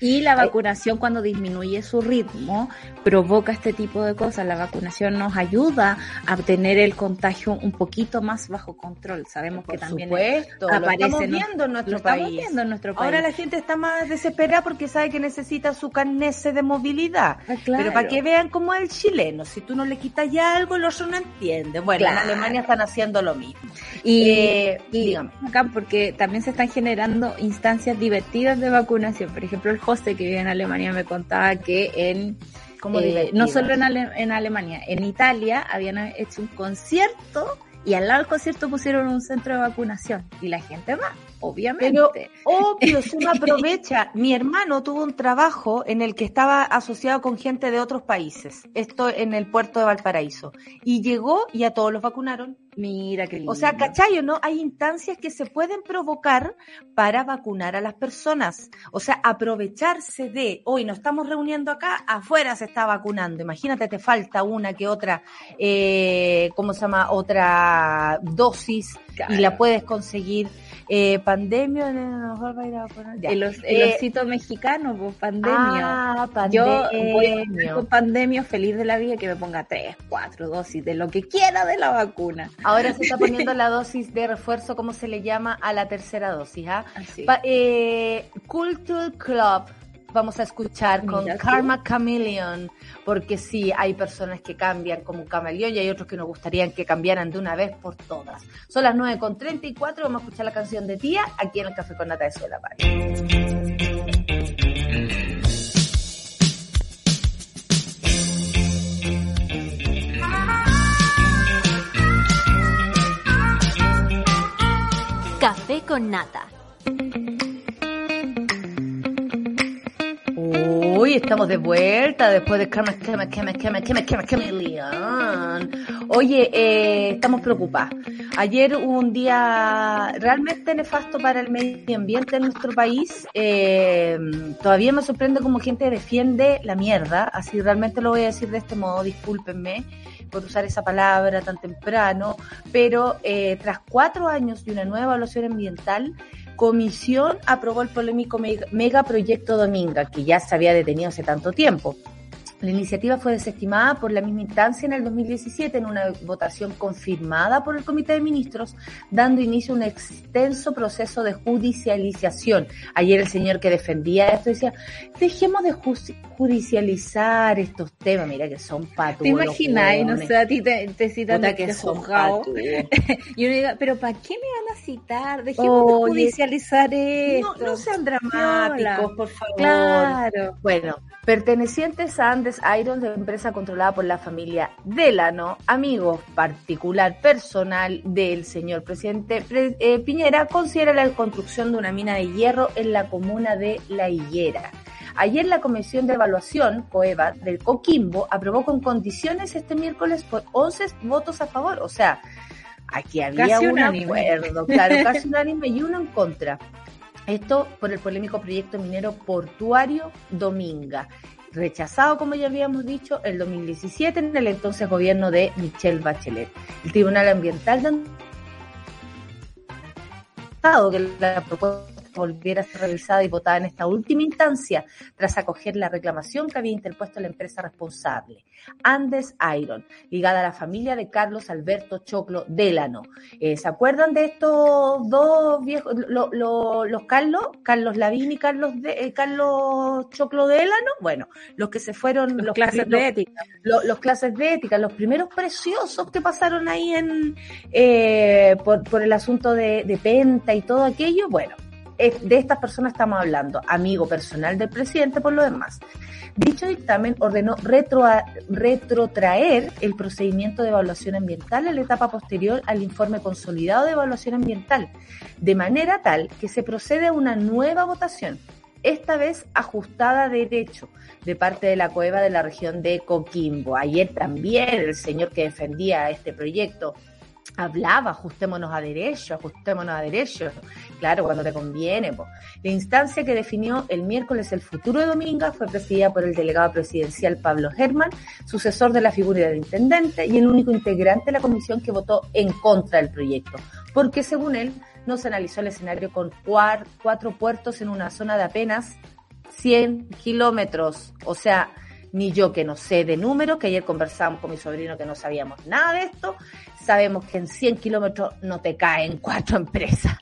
Y la vacunación cuando disminuye su ritmo provoca este tipo de cosas. La vacunación nos ayuda a tener el contagio un poquito más bajo control. Sabemos que también supuesto, aparece lo estamos viendo en nuestro país. Viendo en nuestro país. Ahora la gente está más desesperada porque sabe que necesita su carnese de movilidad. Ah, Pero para que vean cómo es el chileno, si tú no le quitas ya algo, el otro no entiende. Bueno, en Alemania están haciendo lo mismo. Y, eh, acá porque también se están generando instancias divertidas de vacunación. Por ejemplo, el José que vive en Alemania me contaba que en eh, no solo en, en Alemania, en Italia habían hecho un concierto y al lado del concierto pusieron un centro de vacunación y la gente va, obviamente. Pero obvio, se aprovecha. <laughs> Mi hermano tuvo un trabajo en el que estaba asociado con gente de otros países, esto en el puerto de Valparaíso, y llegó y a todos los vacunaron. Mira qué lindo. O sea, ¿cachayo, no? Hay instancias que se pueden provocar para vacunar a las personas. O sea, aprovecharse de, hoy nos estamos reuniendo acá, afuera se está vacunando. Imagínate, te falta una que otra, eh, ¿cómo se llama? Otra dosis y la puedes conseguir eh, pandemia, mejor va a ir a El, el eh, osito mexicano, pues pandemia. Ah, pandemia. Yo voy con pandemia feliz de la vida que me ponga tres, cuatro dosis de lo que quiera de la vacuna. Ahora se está poniendo la dosis de refuerzo, como se le llama, a la tercera dosis. ¿ah? eh, Culture Club vamos a escuchar con Karma Chameleon, porque sí, hay personas que cambian como un camaleón y hay otros que nos gustaría que cambiaran de una vez por todas. Son las 9.34, vamos a escuchar la canción de Tía aquí en el Café con Nata de Suela Café con Nata Uy, estamos de vuelta después de Karma, Karma, Karma, Karma, Karma, Karma, Oye, eh, estamos preocupados. Ayer hubo un día realmente nefasto para el medio ambiente en nuestro país. Eh, todavía me sorprende como gente defiende la mierda. Así realmente lo voy a decir de este modo, discúlpenme por usar esa palabra tan temprano. Pero eh, tras cuatro años de una nueva evaluación ambiental, comisión aprobó el polémico megaproyecto Dominga, que ya se había detenido hace tanto tiempo. La iniciativa fue desestimada por la misma instancia en el 2017 en una votación confirmada por el Comité de Ministros, dando inicio a un extenso proceso de judicialización. Ayer el señor que defendía esto decía, dejemos de judicializar estos temas, mira que son patos. ¿Te imaginas? No sé, a ti te, te citan de que son <laughs> y uno diga, pero ¿para qué me van a citar? Dejemos de judicializar esto. No, no sean dramáticos, por favor. Claro. Bueno, pertenecientes a Andes Iron, de empresa controlada por la familia Delano, amigos particular personal del señor presidente eh, Piñera, considera la construcción de una mina de hierro en la comuna de La Higuera. Ayer la Comisión de Evaluación, COEVA, del Coquimbo, aprobó con condiciones este miércoles por 11 votos a favor. O sea, aquí había un acuerdo, claro, <laughs> casi unánime y uno en contra. Esto por el polémico proyecto minero portuario Dominga rechazado, como ya habíamos dicho, el 2017 en el entonces gobierno de Michelle Bachelet. El Tribunal Ambiental de que la propuesta volviera a ser revisada y votada en esta última instancia tras acoger la reclamación que había interpuesto la empresa responsable, Andes Iron, ligada a la familia de Carlos Alberto Choclo Delano. Eh, ¿Se acuerdan de estos dos viejos, los Carlos, Carlos Lavín y Carlos, de, eh, Carlos Choclo Delano? Bueno, los que se fueron, los, clases de ética. Los, clases de ética, los primeros preciosos que pasaron ahí en eh, por, por el asunto de, de Penta y todo aquello, bueno, de estas personas estamos hablando, amigo personal del presidente por lo demás. Dicho dictamen ordenó retro, retrotraer el procedimiento de evaluación ambiental en la etapa posterior al informe consolidado de evaluación ambiental, de manera tal que se procede a una nueva votación, esta vez ajustada de derecho, de parte de la cueva de la región de Coquimbo. Ayer también el señor que defendía este proyecto hablaba, ajustémonos a derecho, ajustémonos a derecho. Claro, cuando te conviene. La instancia que definió el miércoles el futuro de Dominga fue presidida por el delegado presidencial Pablo Germán, sucesor de la figura del intendente y el único integrante de la comisión que votó en contra del proyecto, porque según él no se analizó el escenario con cuatro puertos en una zona de apenas 100 kilómetros. O sea, ni yo que no sé de números, que ayer conversábamos con mi sobrino que no sabíamos nada de esto, sabemos que en 100 kilómetros no te caen cuatro <laughs> empresas.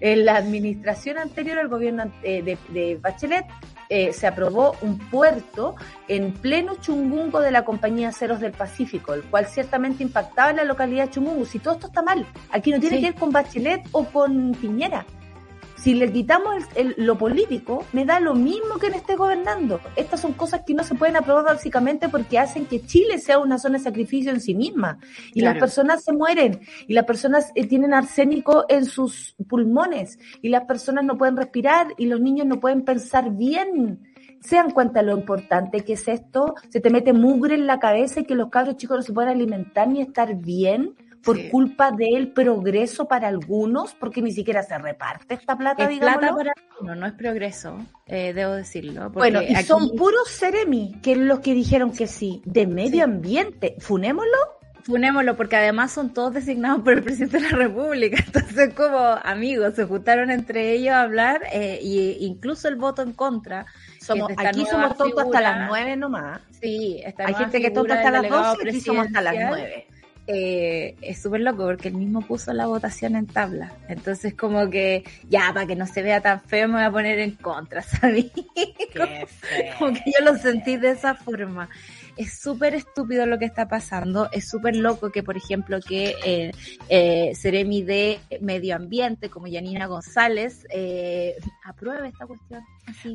En la administración anterior al gobierno eh, de, Bachelet eh, se aprobó un puerto en pleno Chungungo de la compañía Ceros del Pacífico, el cual ciertamente impactaba en la localidad de Chungungo. Si todo esto está mal, aquí no tiene que ver con Bachelet o con Piñera si le quitamos lo político, me da lo mismo que esté gobernando. Estas son cosas que no se pueden aprobar básicamente porque hacen que Chile sea una zona de sacrificio en sí misma. Y las personas se mueren, y las personas eh, tienen arsénico en sus pulmones, y las personas no pueden respirar, y los niños no pueden pensar bien se dan cuenta lo importante que es esto, se te mete mugre en la cabeza y que los cabros chicos no se pueden alimentar ni estar bien por culpa del progreso para algunos, porque ni siquiera se reparte esta plata, es plata para no, no es progreso, eh, debo decirlo. Bueno, y son puros Ceremi, que es los que dijeron que sí, de medio ambiente. Funémoslo funémoslo porque además son todos designados por el presidente de la República, <laughs> entonces como amigos se juntaron entre ellos a hablar e incluso el voto en contra. Somos, aquí somos tontos hasta las nueve nomás. Sí, hay gente que tonta hasta las doce y aquí somos hasta las nueve eh, es súper loco porque él mismo puso la votación en tabla. Entonces como que ya, para que no se vea tan feo me voy a poner en contra, <laughs> ¿sabes? como que yo lo sentí de esa forma es súper estúpido lo que está pasando, es súper loco que, por ejemplo, que eh, eh, Seremi de Medio Ambiente, como Yanina González, eh, apruebe esta cuestión.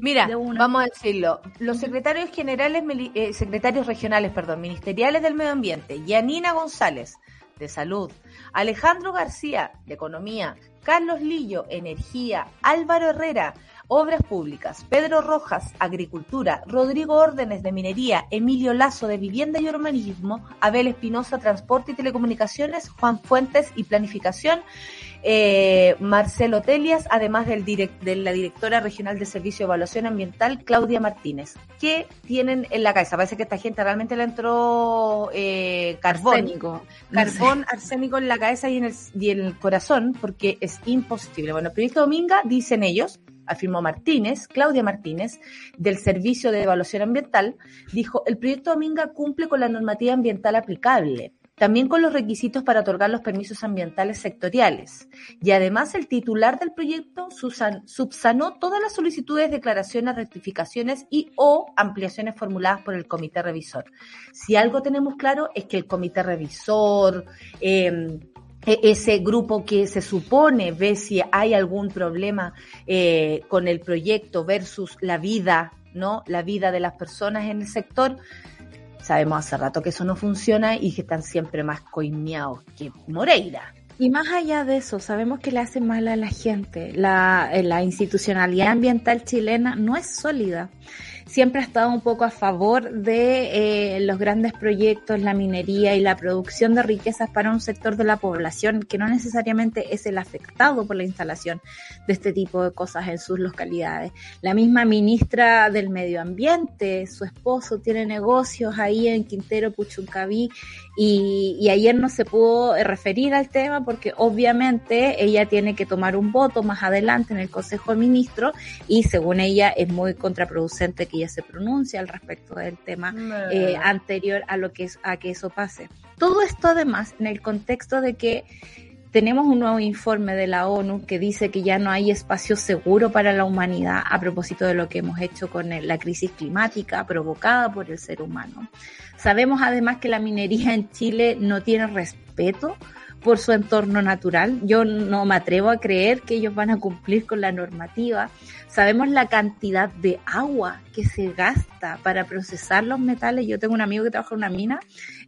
Mira, vamos a decirlo, los secretarios generales, eh, secretarios regionales, perdón, ministeriales del Medio Ambiente, Yanina González, de Salud, Alejandro García, de Economía, Carlos Lillo, Energía, Álvaro Herrera, Obras Públicas, Pedro Rojas, Agricultura, Rodrigo Órdenes de Minería, Emilio Lazo de Vivienda y Urbanismo, Abel Espinosa Transporte y Telecomunicaciones, Juan Fuentes y Planificación, eh, Marcelo Telias, además del de la directora regional de Servicio de Evaluación Ambiental, Claudia Martínez. ¿Qué tienen en la cabeza? Parece que esta gente realmente le entró eh, carbón. Arsénico. Carbón, arsénico en la cabeza y en, el, y en el corazón, porque es imposible. Bueno, el proyecto Dominga, dicen ellos, afirmó Martínez, Claudia Martínez, del Servicio de Evaluación Ambiental, dijo, el proyecto Dominga cumple con la normativa ambiental aplicable también con los requisitos para otorgar los permisos ambientales sectoriales. Y además el titular del proyecto subsanó todas las solicitudes, declaraciones, rectificaciones y o ampliaciones formuladas por el comité revisor. Si algo tenemos claro es que el comité revisor, em, e-, ese grupo que se supone ve si hay algún problema eh, con el proyecto versus la vida, ¿no? La vida de las personas en el sector, Sabemos hace rato que eso no funciona y que están siempre más coimeados que Moreira. Y más allá de eso, sabemos que le hace mal a la gente. La, eh, la institucionalidad ambiental chilena no es sólida siempre ha estado un poco a favor de eh, los grandes proyectos, la minería y la producción de riquezas para un sector de la población que no necesariamente es el afectado por la instalación de este tipo de cosas en sus localidades. La misma ministra del Medio Ambiente, su esposo tiene negocios ahí en Quintero, Puchuncaví y, y ayer no se pudo referir al tema porque obviamente ella tiene que tomar un voto más adelante en el Consejo de Ministros y según ella es muy contraproducente que ella se pronuncia al respecto del tema eh, anterior a lo que es, a que eso pase. Todo esto además en el contexto de que tenemos un nuevo informe de la ONU que dice que ya no hay espacio seguro para la humanidad a propósito de lo que hemos hecho con la crisis climática provocada por el ser humano. Sabemos además que la minería en Chile no tiene respeto por su entorno natural. Yo no me atrevo a creer que ellos van a cumplir con la normativa. Sabemos la cantidad de agua que se gasta para procesar los metales. Yo tengo un amigo que trabaja en una mina,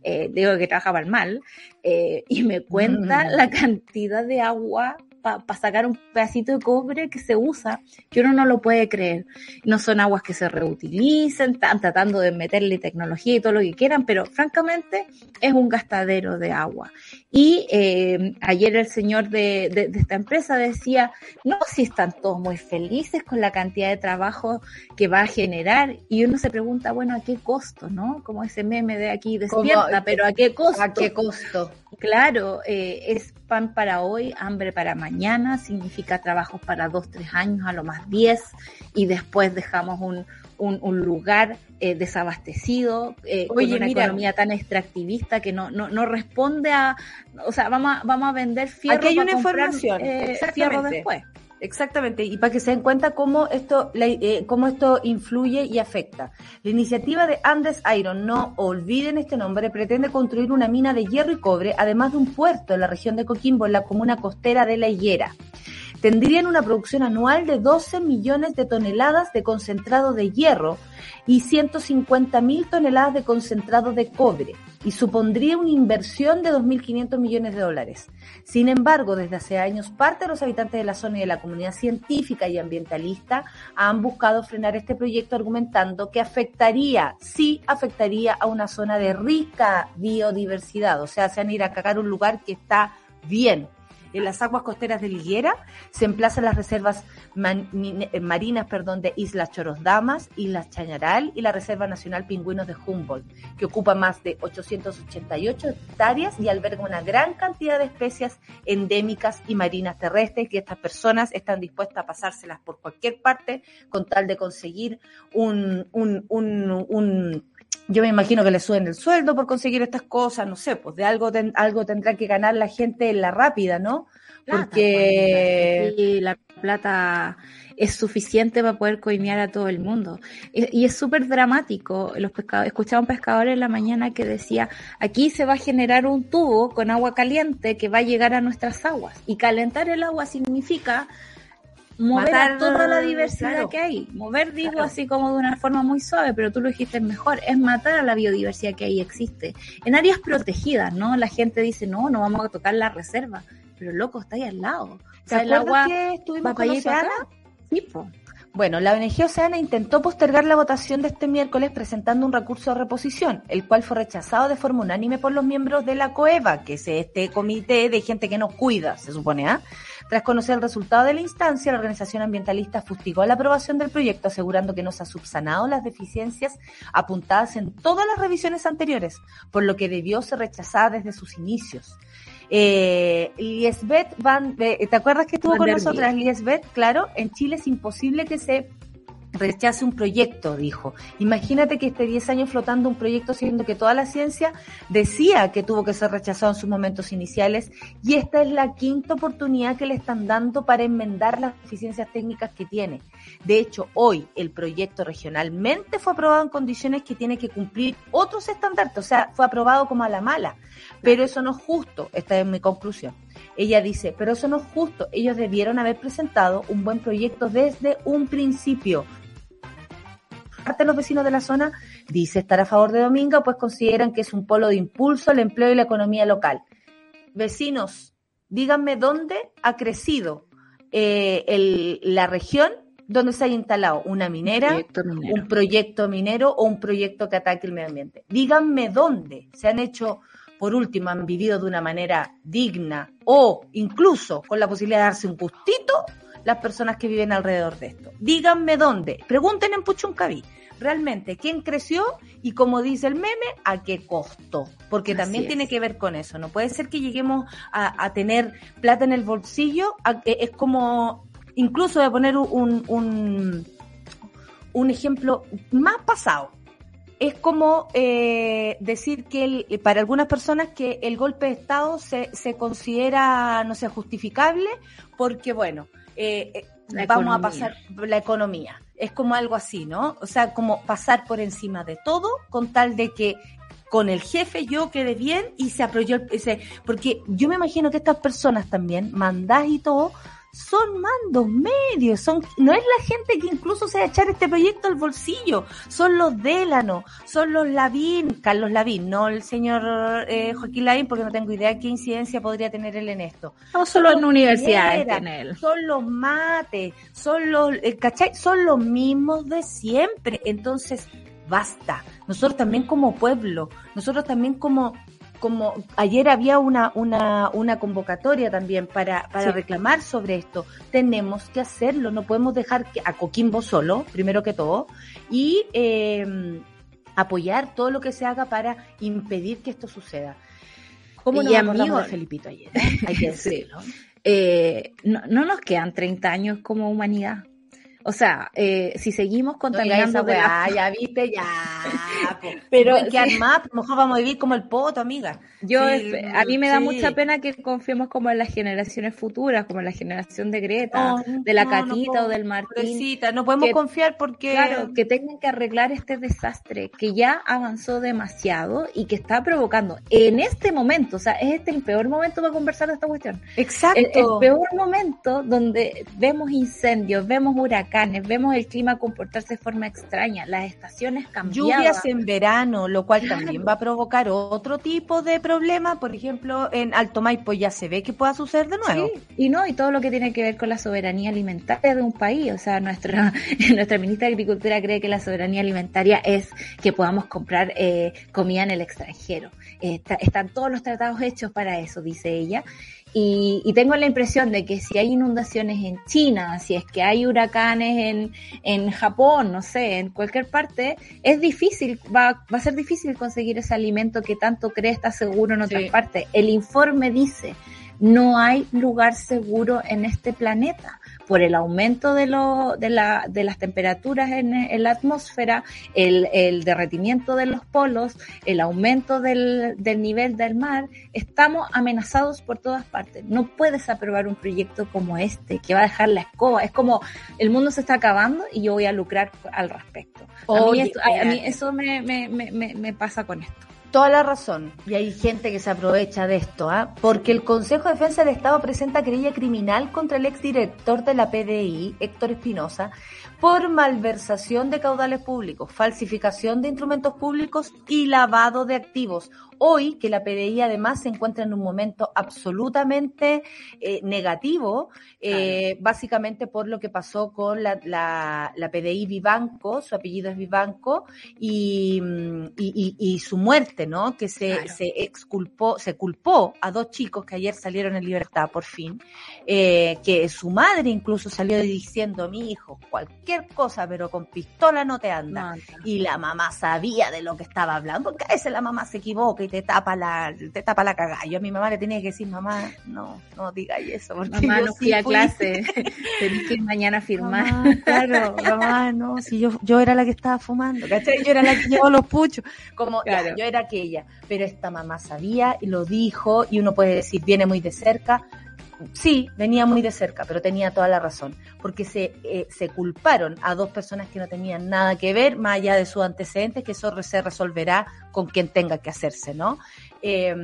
eh, digo que trabaja para el mal, eh, y me cuenta mm. la cantidad de agua para sacar un pedacito de cobre que se usa, que uno no lo puede creer. No son aguas que se reutilicen, están tratando de meterle tecnología y todo lo que quieran, pero francamente es un gastadero de agua. Y eh, ayer el señor de, de, esta empresa decía, no, si están todos muy felices con la cantidad de trabajo que va a generar. Y uno se pregunta, bueno, ¿a qué costo? ¿No? Como ese meme de aquí despierta, pero ¿a qué costo? ¿A qué costo? Claro, eh, es pan para hoy, hambre para mañana, significa trabajos para dos, tres años, a lo más diez, y después dejamos un, un, lugar eh, desabastecido, eh, con una economía tan extractivista que no, no, no responde a, o sea, vamos a, vamos a vender fierro Aquí hay una información, eh, fierro después. Exactamente, y para que se den cuenta cómo esto, eh, cómo esto influye y afecta. La iniciativa de Andes Iron, no olviden este nombre, pretende construir una mina de hierro y cobre, además de un puerto en la región de Coquimbo, en la comuna costera de La Higuera tendrían una producción anual de 12 millones de toneladas de concentrado de hierro y 150 mil toneladas de concentrado de cobre y supondría una inversión de 2.500 millones de dólares. Sin embargo, desde hace años, parte de los habitantes de la zona y de la comunidad científica y ambientalista han buscado frenar este proyecto argumentando que afectaría, sí afectaría a una zona de rica biodiversidad, o sea, se han ir a cagar un lugar que está bien, en las aguas costeras de Liguera se emplazan las reservas eh, marinas perdón, de Islas Chorosdamas, Islas Chañaral y la Reserva Nacional Pingüinos de Humboldt, que ocupa más de 888 hectáreas y alberga una gran cantidad de especies endémicas y marinas terrestres que estas personas están dispuestas a pasárselas por cualquier parte con tal de conseguir un, un, un, un yo me imagino que le suben el sueldo por conseguir estas cosas, no sé, pues de algo, algo tendrá que ganar la gente en la rápida, ¿no? Porque pues, la plata es suficiente para poder coimear a todo el mundo. Y, es súper dramático. Los pescadores, escuchaba un pescador en la mañana que decía, aquí se va a generar un tubo con agua caliente que va a llegar a nuestras aguas. Y calentar el agua significa mover a toda la diversidad que hay. Mover, digo, así como de una forma muy suave, pero tú lo dijiste mejor, es matar a la biodiversidad que ahí existe. En áreas protegidas, ¿no? La gente dice, no, no vamos a tocar la reserva, pero loco, está ahí al lado. O sea, el agua que estuvimos con Oceana? Sí, bueno, la ONG Oceana intentó postergar la votación de este miércoles presentando un recurso de reposición, el cual fue rechazado de forma unánime por los miembros de la COEVA, que es este comité de gente que nos cuida, se supone, ¿ah? Tras conocer el resultado de la instancia, la organización ambientalista fustigó la aprobación del proyecto, asegurando que no se ha subsanado las deficiencias apuntadas en todas las revisiones anteriores, por lo que debió ser rechazada desde sus inicios. Eh, Liesbeth Van, eh, ¿te acuerdas que estuvo Van con nosotras Liesbeth? Claro, en Chile es imposible que se rechace un proyecto, dijo. Imagínate que esté 10 años flotando un proyecto siendo que toda la ciencia decía que tuvo que ser rechazado en sus momentos iniciales y esta es la quinta oportunidad que le están dando para enmendar las deficiencias técnicas que tiene. De hecho, hoy el proyecto regionalmente fue aprobado en condiciones que tiene que cumplir otros estándares, o sea, fue aprobado como a la mala. Pero eso no es justo, esta es mi conclusión. Ella dice, pero eso no es justo, ellos debieron haber presentado un buen proyecto desde un principio. Parte de los vecinos de la zona dice estar a favor de Dominga, pues consideran que es un polo de impulso al empleo y la economía local. Vecinos, díganme dónde ha crecido eh, el, la región donde se haya instalado una minera, Proyecto un proyecto minero o un proyecto que ataque el medio ambiente. Díganme dónde se han hecho, por último, han vivido de una manera digna o incluso con la posibilidad de darse un gustito las personas que viven alrededor de esto. Díganme dónde. Pregunten en Puchuncaví. Realmente, ¿quién creció? Y como dice el meme, ¿a qué costo? Porque Así también es. tiene que ver con eso. No puede ser que lleguemos a, a tener plata en el bolsillo. a- eh, es como, incluso voy a poner un, un, un ejemplo más pasado. Es como eh, decir que el- para algunas personas que el golpe de Estado se, se considera, no sé, justificable porque, bueno, eh, eh, vamos a pasar la economía. Es como algo así, ¿no? O sea, como pasar por encima de todo con tal de que con el jefe yo quede bien y se apoyó el, porque yo me imagino que estas personas también, mandás y todo, son mandos medios, son, no es la gente que incluso se va a echar este proyecto al bolsillo, son los Délano, son los Lavín, Carlos Lavín, no el señor eh, Joaquín Lavín, porque no tengo idea qué incidencia podría tener él en esto. No solo en universidades él. Son los mates, son los, eh, ¿cachai? Son los mismos de siempre. Entonces, basta. Nosotros también como pueblo, nosotros también como, como ayer había una, una, una convocatoria también para, para Sí. reclamar sobre esto. Tenemos que hacerlo, no podemos dejar que, a Coquimbo solo, primero que todo, y eh, apoyar todo lo que se haga para impedir que esto suceda. ¿Cómo Y nos acordamos amigo- de Felipito ayer? <laughs> Hay que Sí. decirlo. Eh, no, no nos quedan 30 años como humanidad. O sea, eh, si seguimos contaminando esa de la- weá, <laughs> ya viste, ya. po. Pero que sí. armar, mejor vamos a vivir como el poto, amiga. Yo, Sí, a mí me da sí. mucha pena que confiemos como en las generaciones futuras, como en la generación de Greta, No, de la no, Catita o del Martín. Pobrecita, no podemos que- confiar porque. Claro, que tengan que arreglar este desastre que ya avanzó demasiado y que está provocando en este momento, o sea, es este el peor momento para conversar de esta cuestión. Exacto. El, el peor momento donde vemos incendios, vemos huracanes, vemos el clima comportarse de forma extraña, las estaciones cambiadas. Lluvias en verano, lo cual también va a provocar otro tipo de problema. Por ejemplo, en Alto Maipo ya se ve que pueda suceder de nuevo. Sí, y no, y todo lo que tiene que ver con la soberanía alimentaria de un país. O sea, nuestra, <laughs> nuestra ministra de Agricultura cree que la soberanía alimentaria es que podamos comprar eh, comida en el extranjero. Eh, está- están todos los tratados hechos para eso, dice ella. Y, y tengo la impresión de que si hay inundaciones en China, si es que hay huracanes en, en Japón, no sé, en cualquier parte, es difícil, va, va a ser difícil conseguir ese alimento que tanto cree está seguro en otras Sí. partes. El informe dice, no hay lugar seguro en este planeta por el aumento de, lo, de, la, de las temperaturas en, en la atmósfera, el, el derretimiento de los polos, el aumento del, del nivel del mar. Estamos amenazados por todas partes. No puedes aprobar un proyecto como este que va a dejar la escoba. Es como el mundo se está acabando y yo voy a lucrar al respecto. A mí, esto- a- mí eso me, me, me, me, me pasa con esto. Toda la razón. Y hay gente que se aprovecha de esto, ¿ah? Porque el Consejo de Defensa del Estado presenta querella criminal contra el exdirector de la PDI, Héctor Espinosa, por malversación de caudales públicos, falsificación de instrumentos públicos y lavado de activos. Hoy, que la PDI además se encuentra en un momento absolutamente eh, negativo, eh, básicamente por lo que pasó con la, la, la PDI Vivanco, su apellido es Vivanco, y, mm, y, y- y su muerte, ¿no? Que se, Claro. se exculpó, se culpó a dos chicos que ayer salieron en libertad, por fin, eh, que su madre incluso salió diciendo, mi hijo, cualquier cosa, pero con pistola no te anda. Y la mamá sabía de lo que estaba hablando, porque a veces la mamá se equivoca y te tapa la, te tapa la cagada. Yo a mi mamá le tenía que decir, mamá, no, no digáis eso. Porque Mamá, yo no sí fui a fui. clase. <laughs> Tenés que ir mañana a firmar. Mamá, claro, mamá, no, si yo, yo era la que estaba fumando, ¿cachai? Yo era la que llevaba los puchos, como, ya, yo era aquella, pero esta mamá sabía y lo dijo, y uno puede decir, viene muy de cerca, sí, venía muy de cerca, pero tenía toda la razón, porque se, eh, se culparon a dos personas que no tenían nada que ver, más allá de sus antecedentes, que eso se resolverá con quien tenga que hacerse, ¿no? Eh,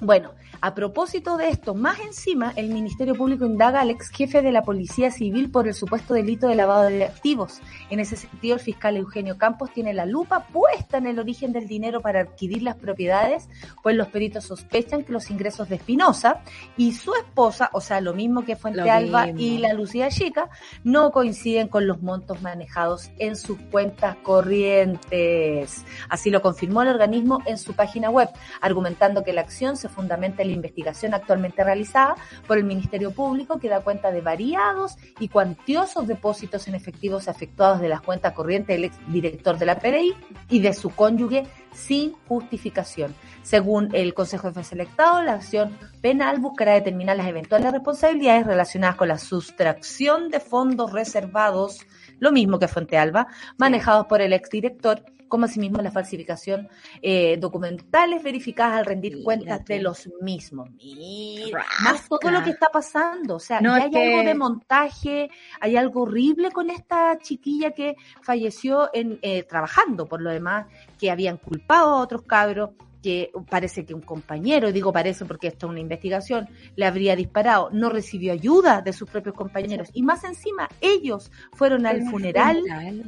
bueno, a propósito de esto, más encima, el Ministerio Público indaga al ex jefe de la Policía Civil por el supuesto delito de lavado de activos. En ese sentido, el fiscal Eugenio Campos tiene la lupa puesta en el origen del dinero para adquirir las propiedades, pues los peritos sospechan que los ingresos de Espinosa y su esposa, o sea, lo mismo que Fuente Alba y la Lucía Chica, no coinciden con los montos manejados en sus cuentas corrientes. Así lo confirmó el organismo en su página web, argumentando que la acción se fundamenta en la investigación actualmente realizada por el Ministerio Público, que da cuenta de variados y cuantiosos depósitos en efectivos efectuados de las cuentas corrientes del exdirector de la PRI y de su cónyuge sin justificación. Según el Consejo de Estado, la acción penal buscará determinar las eventuales responsabilidades relacionadas con la sustracción de fondos reservados, lo mismo que Fuente Alba, manejados por el exdirector, como asimismo la falsificación eh, documentales verificadas al rendir cuentas de los mismos. Mira, más todo lo que está pasando. O sea, No, hay algo de montaje, hay algo horrible con esta chiquilla que falleció en eh, trabajando, por lo demás, que habían culpado a otros cabros que parece que un compañero, digo parece porque esto es una investigación, le habría disparado, no recibió ayuda de sus propios compañeros y más encima ellos fueron al funeral,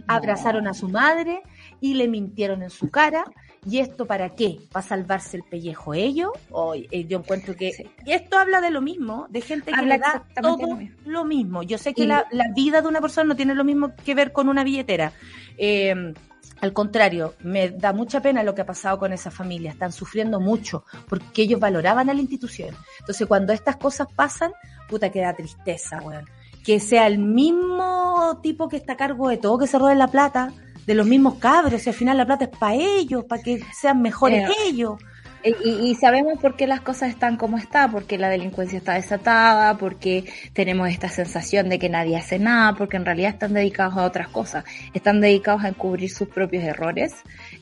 abrazaron a su madre y le mintieron en su cara. ¿Y esto para qué? ¿Para salvarse el pellejo ellos? O, eh, yo encuentro que Sí. y esto habla de lo mismo, de gente que Habla le da todo lo mismo. lo mismo. Yo sé que Y- la, la vida de una persona no tiene lo mismo que ver con una billetera. Eh, al contrario, me da mucha pena lo que ha pasado con esa familia. Están sufriendo mucho porque ellos valoraban a la institución. Entonces, cuando estas cosas pasan, puta, que da tristeza, weón. Que sea el mismo tipo que está a cargo de todo, que se robe la plata, de los mismos cabros, y al final la plata es para ellos, para que sean mejores Eh, ellos. Y, y- sabemos por qué las cosas están como están, porque la delincuencia está desatada, porque tenemos esta sensación de que nadie hace nada, porque en realidad están dedicados a otras cosas, están dedicados a encubrir sus propios errores,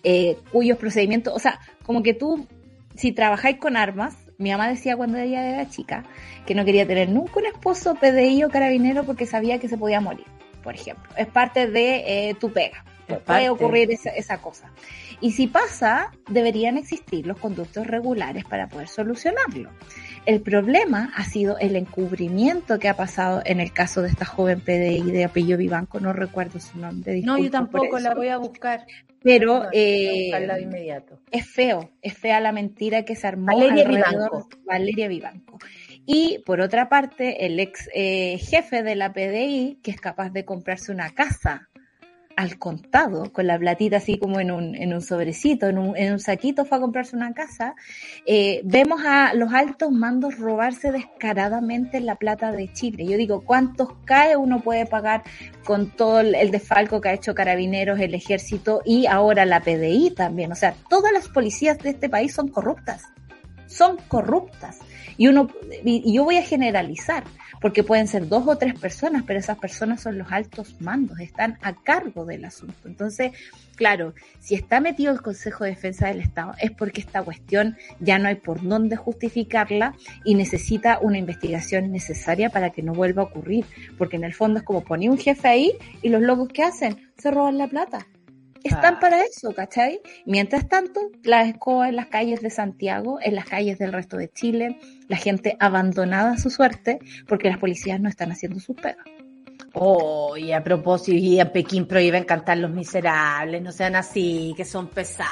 eh, cuyos procedimientos, o sea, como que tú, si trabajáis con armas, mi mamá decía cuando ella era chica que no quería tener nunca un esposo PDI o carabinero porque sabía que se podía morir, por ejemplo. Es parte de eh, tu pega. Puede ocurrir esa, esa cosa. Y si pasa, deberían existir los conductos regulares para poder solucionarlo. El problema ha sido el encubrimiento que ha pasado en el caso de esta joven PDI de apellido Vivanco, no recuerdo su nombre. No, yo tampoco la voy a buscar. Pero No, voy a eh, buscarla de inmediato. es feo, es fea la mentira que se armó Valeria alrededor Vivanco. de Valeria Vivanco. Y por otra parte, el ex eh, jefe de la PDI, que es capaz de comprarse una casa al contado, con la platita así como en un, en un sobrecito, en un, en un saquito fue a comprarse una casa, eh, vemos a los altos mandos robarse descaradamente la plata de Chile. Yo digo, ¿cuántos CAE uno puede pagar con todo el, desfalco que ha hecho Carabineros, el Ejército y ahora la PDI también? O sea, todas las policías de este país son corruptas. Son corruptas. Y uno, y yo voy a generalizar, porque pueden ser dos o tres personas, pero esas personas son los altos mandos, están a cargo del asunto. Entonces, claro, si está metido el Consejo de Defensa del Estado es porque esta cuestión ya no hay por dónde justificarla y necesita una investigación necesaria para que no vuelva a ocurrir, porque en el fondo es como poner un jefe ahí y los locos que hacen se roban la plata. Están Ah. para eso, ¿cachai? Mientras tanto, las escobas en las calles de Santiago, en las calles del resto de Chile, la gente abandonada a su suerte porque las policías no están haciendo sus pegas. Oh, y a propósito, y en Pekín prohíben cantar Los Miserables, no sean así, que son pesados.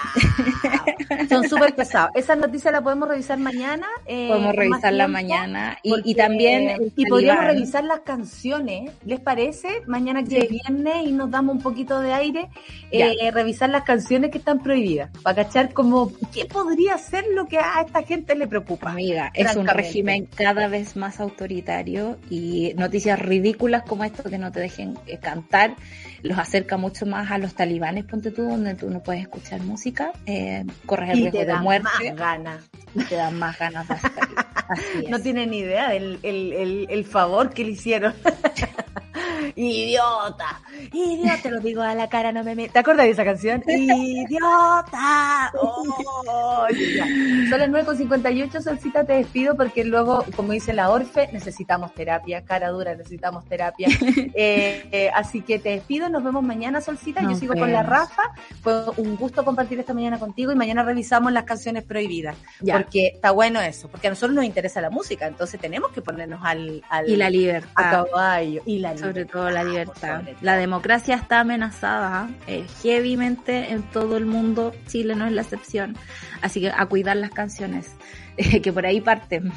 son súper pesados. Esa noticia la podemos revisar mañana. eh, Podemos revisarla mañana y, porque- y también... Y podríamos revisar las canciones, ¿les parece? Mañana que es Sí. viernes y nos damos un poquito de aire, eh, revisar las canciones que están prohibidas, para cachar como, ¿qué podría ser lo que a esta gente le preocupa? Amiga, es un régimen cada vez más autoritario y noticias ridículas como esto que no te dejen eh, cantar, los acerca mucho más a los talibanes, ponte tú, donde tú no puedes escuchar música, eh, corres el Y riesgo te de dan muerte, más ganas. y te dan más ganas de hacer. <laughs> Así es. No tienen ni idea del el, el, el favor que le hicieron. <laughs> Idiota, idiota, te lo digo a la cara, no me me- ¿Te acuerdas de esa canción? <laughs> Idiota. Oh. Son las 9.58, Solcita, te despido porque luego, como dice la Orfe, necesitamos terapia, cara dura, necesitamos terapia. <laughs> Eh, eh, así que te despido, nos vemos mañana, Solcita. Yo sigo con la. Rafa. Fue un gusto compartir esta mañana contigo y mañana revisamos las canciones prohibidas. Ya. Porque está bueno eso, porque a nosotros nos interesa la música, entonces tenemos que ponernos al, al Y la a libertad. caballo. Y la libertad, la por libertad. La democracia está amenazada eh, heavymente en todo el mundo. Chile no es la excepción. Así que a cuidar las canciones, <laughs> eh, que por ahí parten.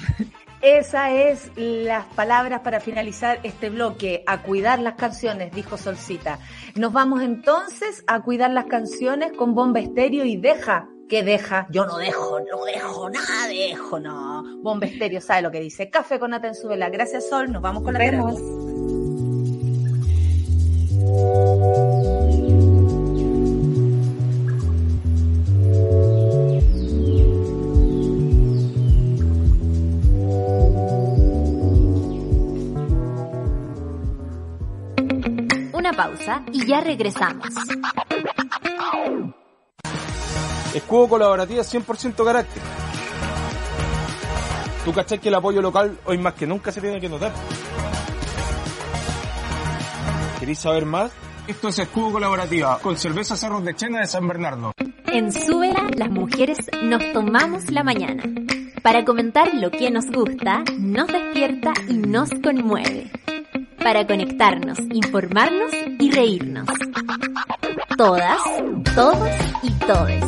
Esa es las palabras para finalizar este bloque. A cuidar las canciones, dijo Solcita. Nos vamos entonces a cuidar las canciones con Bomba Estéreo y deja. que deja? Yo no dejo, no dejo, nada dejo, no. Bomba Estéreo sabe lo que dice. Café con nata en su vela. Gracias, Sol. Nos vamos con la. Una pausa y ya regresamos. Escudo colaborativa 100% carácter. Tú cachai que el apoyo local hoy más que nunca se tiene que notar. ¿Queréis saber más? Esto es Escudo Colaborativa con cerveza Cerros de Chena de San Bernardo. En Súbela, las mujeres nos tomamos la mañana para comentar lo que nos gusta, nos despierta y nos conmueve. Para conectarnos, informarnos y reírnos. Todas, todos y todes.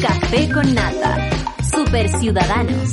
Café con nata, super ciudadanos,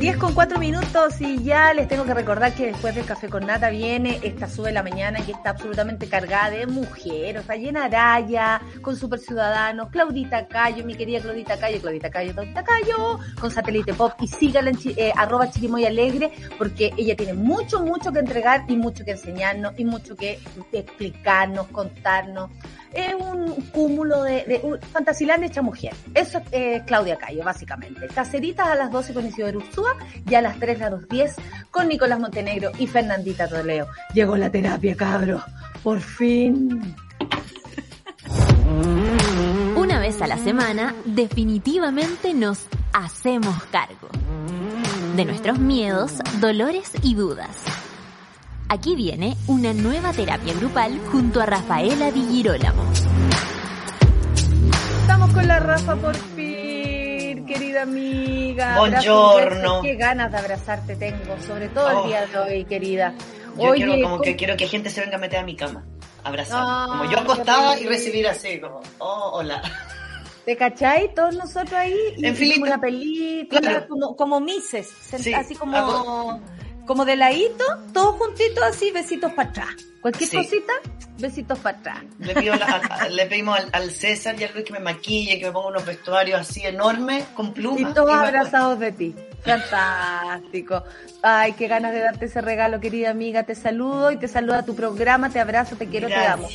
10 con 4 minutos y ya les tengo que recordar que después del café con nata viene esta sube la mañana que está absolutamente cargada de mujeres, está llena Araya, con Super Ciudadanos, Claudita Cayo, mi querida Claudita Cayo, Claudita Cayo, Claudita Cayo, con Satélite Pop y síganla en eh, arroba Chirimoy Alegre porque ella tiene mucho, mucho que entregar y mucho que enseñarnos y mucho que explicarnos, contarnos. Es un cúmulo de, de un hecha mujer. Eso es eh, Claudia Cayo, básicamente. Caseritas a las 12 con Isidoro Ursúa y a las 3 a las 10 con Nicolás Montenegro y Fernandita Toleo. Llegó la terapia, cabro. Por fin. Una vez a la semana, definitivamente nos hacemos cargo de nuestros miedos, dolores y dudas. Aquí viene una nueva terapia grupal junto a Rafaela Di Girolamo. Estamos con la Rafa por fin, querida amiga. Buongiorno. Qué ganas de abrazarte tengo, sobre todo Oh. el día de hoy, querida. Yo Oye, quiero como ¿cómo- que quiero que gente se venga a meter a mi cama, abrazar, Ah, como yo qué acostada y recibir así como, oh, hola. <laughs> ¿Te cachai? Todos nosotros ahí. y En filita. como Una película, Claro. como, como mises, Sí, así como, hago- como de ladito, todos juntitos así, besitos para atrás. Cualquier Sí. cosita, besitos para atrás. Le, pido la- <laughs> a- a- le pedimos al, al César y al Luis que me maquille, que me ponga unos vestuarios así enormes, con plumas. Y todos abrazados de ti. Fantástico. Ay, qué ganas de darte ese regalo, querida amiga. Te saludo y te saluda tu programa. Te abrazo, te quiero, te amo.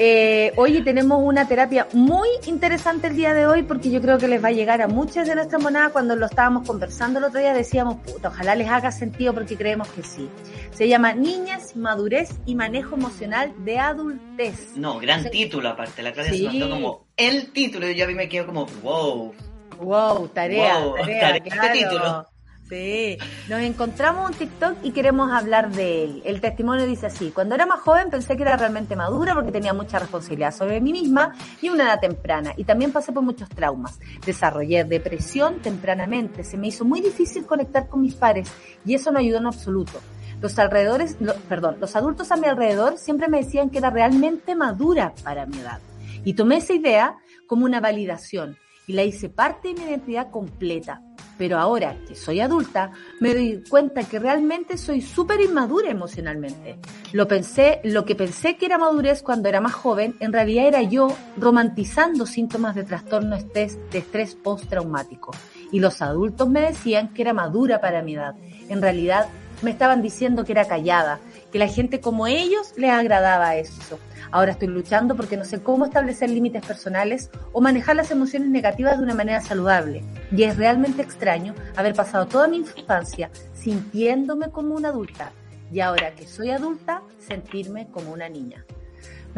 Eh, oye, tenemos una terapia muy interesante el día de hoy porque yo creo que les va a llegar a muchas de nuestras monadas. Cuando lo estábamos conversando el otro día decíamos, puta, ojalá les haga sentido porque creemos que sí. Se llama Niñas, Madurez y Manejo Emocional de Adultez. No, gran título aparte. La Claudia Sí. se mandó como el título y yo a mí me quedo como, wow. Wow, tarea, Wow, tarea, <laughs> tarea, este título. Sí, nos encontramos un TikTok y queremos hablar de él. El testimonio dice así, cuando era más joven pensé que era realmente madura porque tenía mucha responsabilidad sobre mí misma y una edad temprana. Y también pasé por muchos traumas. Desarrollé depresión tempranamente, se me hizo muy difícil conectar con mis pares y eso no ayudó en absoluto. Los alrededores, perdón, los adultos a mi alrededor siempre me decían que era realmente madura para mi edad. Y tomé esa idea como una validación y la hice parte de mi identidad completa. Pero ahora que soy adulta, me doy cuenta que realmente soy súper inmadura emocionalmente. Lo pensé, lo que pensé que era madurez cuando era más joven, en realidad era yo romantizando síntomas de trastorno estrés, de estrés postraumático. Y los adultos me decían que era madura para mi edad. En realidad me estaban diciendo que era callada, que la gente como ellos les agradaba eso. Ahora estoy luchando porque no sé cómo establecer límites personales o manejar las emociones negativas de una manera saludable. Y es realmente extraño haber pasado toda mi infancia sintiéndome como una adulta y ahora que soy adulta sentirme como una niña.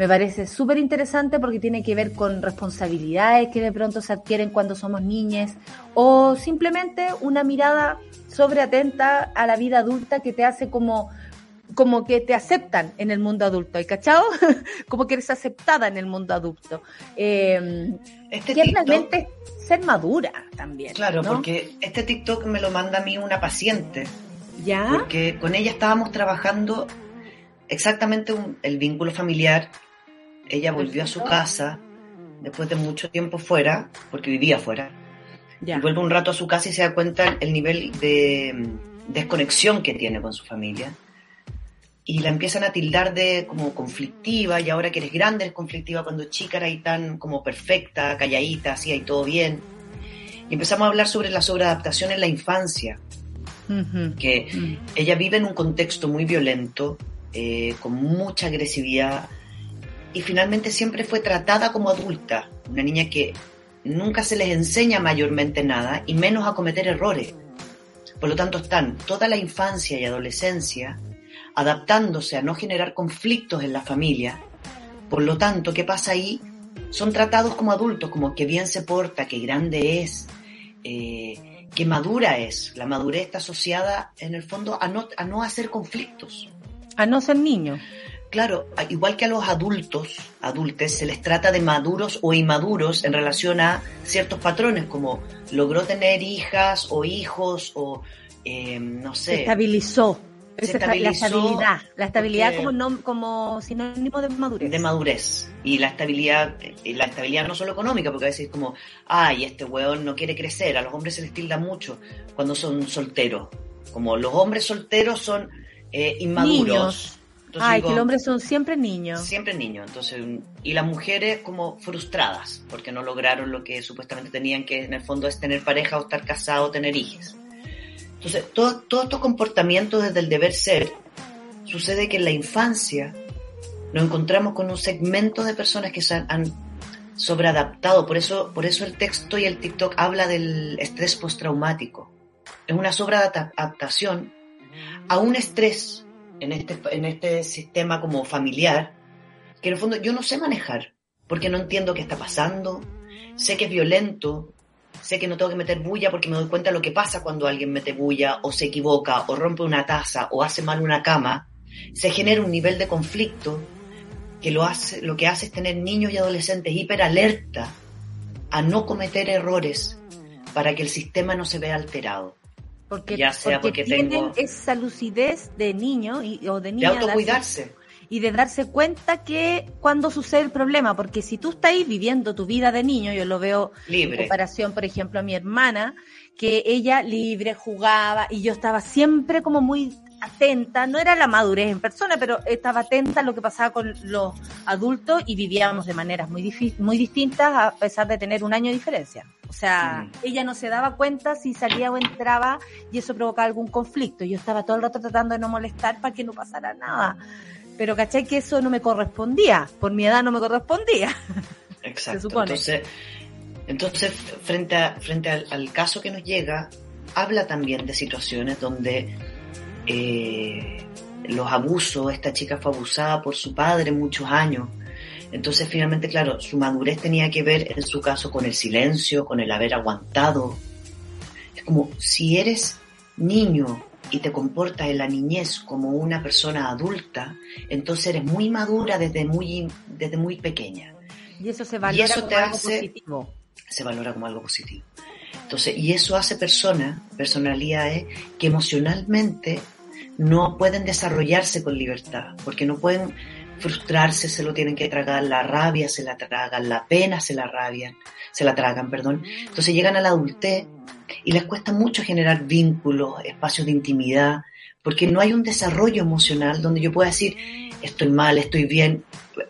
Me parece súper interesante porque tiene que ver con responsabilidades que de pronto se adquieren cuando somos niñas o simplemente una mirada sobreatenta a la vida adulta que te hace como como que te aceptan en el mundo adulto, ¿hay cachado? <laughs> como que eres aceptada en el mundo adulto. Eh, este realmente ser madura también. Claro, porque este TikTok me lo manda a mí una paciente. ¿Ya? Porque con ella estábamos trabajando exactamente el vínculo familiar. Ella volvió a su casa después de mucho tiempo fuera, porque vivía fuera. Y vuelve un rato a su casa y se da cuenta el nivel de mm, desconexión que tiene con su familia y la empiezan a tildar de como conflictiva y ahora que eres grande eres conflictiva cuando chica era ahí tan como perfecta, calladita, así ahí todo bien. Y empezamos a hablar sobre la sobreadaptación en la infancia, que mm. ella vive en un contexto muy violento, eh, con mucha agresividad y finalmente siempre fue tratada como adulta, una niña que nunca se les enseña mayormente nada y menos a cometer errores. Por lo tanto, están toda la infancia y adolescencia adaptándose a no generar conflictos en la familia. Por lo tanto, ¿qué pasa ahí? Son tratados como adultos, como que bien se porta, que grande es, eh, que madura es. La madurez está asociada, en el fondo, a no, a no hacer conflictos. A no ser niño. Claro, igual que a los adultos, adultos, se les trata de maduros o inmaduros en relación a ciertos patrones, como logró tener hijas o hijos o, eh, no sé. estabilizó la estabilidad, la estabilidad como, como sinónimo de madurez. De madurez. Y la estabilidad, la estabilidad no solo económica, porque a veces es como, ay, este weón no quiere crecer, a los hombres se les tilda mucho cuando son solteros. Como los hombres solteros son eh, inmaduros. Ay, que los hombres son siempre niños. Siempre niños. Entonces, y las mujeres como frustradas, porque no lograron lo que supuestamente tenían, que en el fondo es tener pareja o estar casado o tener hijos. Entonces, todos todo estos comportamientos desde el deber ser, sucede que en la infancia nos encontramos con un segmento de personas que se han, sobreadaptado. Por eso, por eso el texto y el TikTok habla del estrés postraumático. Es una sobreadaptación a un estrés en este, en este sistema como familiar que en el fondo yo no sé manejar porque no entiendo qué está pasando, sé que es violento, sé que no tengo que meter bulla porque me doy cuenta de lo que pasa cuando alguien mete bulla o se equivoca o rompe una taza o hace mal una cama, se genera un nivel de conflicto que lo, hace, lo que hace es tener niños y adolescentes hiper alerta a no cometer errores para que el sistema no se vea alterado. Porque, ya sea porque, tienen esa lucidez de niño y, o de niña. De autocuidarse y de darse cuenta que cuando sucede el problema, porque si tú estás ahí viviendo tu vida de niño, yo lo veo libre. en comparación, por ejemplo, a mi hermana, que ella libre jugaba y yo estaba siempre como muy atenta, no era la madurez en persona, pero estaba atenta a lo que pasaba con los adultos y vivíamos de maneras muy, muy distintas a pesar de tener un año de diferencia. O sea, mm. ella no se daba cuenta si salía o entraba y eso provocaba algún conflicto. Yo estaba todo el rato tratando de no molestar para que no pasara nada pero caché que eso no me correspondía, por mi edad no me correspondía. <laughs> Exacto. Entonces, entonces frente, a, frente al, caso que nos llega, habla también de situaciones donde eh, los abusos, esta chica fue abusada por su padre muchos años. Entonces, finalmente, claro, su madurez tenía que ver en su caso con el silencio, con el haber aguantado. Es como, si eres niño y te comportas en la niñez como una persona adulta, entonces eres muy madura desde muy, desde muy pequeña. Y eso se valora eso como te algo hace- positivo. Se valora como algo positivo. Entonces, y eso hace personas, personalidades, que emocionalmente no pueden desarrollarse con libertad, porque no pueden frustrarse, se lo tienen que tragar, la rabia se la tragan, la pena se la rabian, se la tragan, perdón. Entonces llegan a la adultez y les cuesta mucho generar vínculos, espacios de intimidad, porque no hay un desarrollo emocional donde yo pueda decir, estoy mal, estoy bien.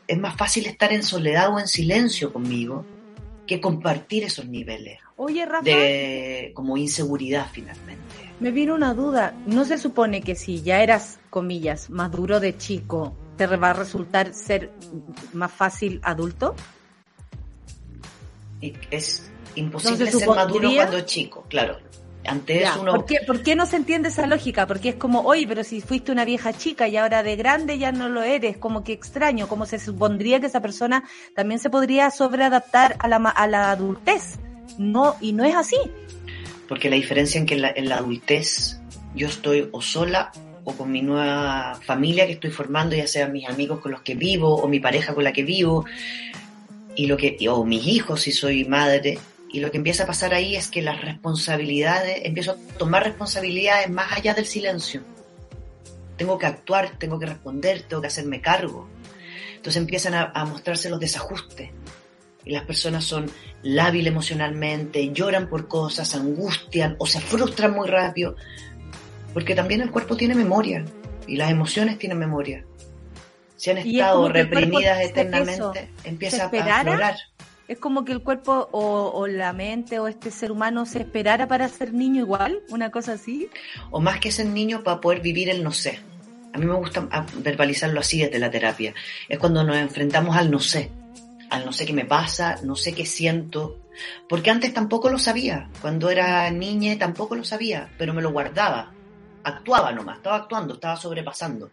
Es más fácil estar en soledad o en silencio conmigo que compartir esos niveles Oye, Rafa, de como inseguridad finalmente. me vino una duda. ¿No se supone que si ya eras, comillas, maduro de chico, te va a resultar ser más fácil adulto? Es imposible Entonces, ser maduro cuando es chico, claro. Antes Ya, uno ¿por, qué, por qué no se entiende esa lógica? Porque es como, oye, pero si fuiste una vieja chica y ahora de grande ya no lo eres, como que extraño, como se supondría que esa persona también se podría sobreadaptar a la, a la adultez. No, y no es así. Porque la diferencia en que en la, en la adultez yo estoy o sola o con mi nueva familia que estoy formando, ya sean mis amigos con los que vivo o mi pareja con la que vivo, y lo que, o mis hijos si soy madre, y lo que empieza a pasar ahí es que las responsabilidades, empiezo a tomar responsabilidades más allá del silencio. Tengo que actuar, tengo que responder, tengo que hacerme cargo. Entonces empiezan a, a mostrarse los desajustes. Y las personas son lábiles emocionalmente, lloran por cosas, angustian o se frustran muy rápido. Porque también el cuerpo tiene memoria y las emociones tienen memoria. Si han es estado reprimidas eternamente, empieza a aflorar. Es como que el cuerpo o, o la mente o este ser humano se esperara para ser niño igual, una cosa así. o más que ser niño para poder vivir el no sé. A mí me gusta ah, verbalizarlo así desde la terapia. Es cuando nos enfrentamos al no sé, al no sé qué me pasa, no sé qué siento, porque antes tampoco lo sabía. Cuando era niña tampoco lo sabía, pero me lo guardaba. Actuaba nomás, estaba actuando, estaba sobrepasando.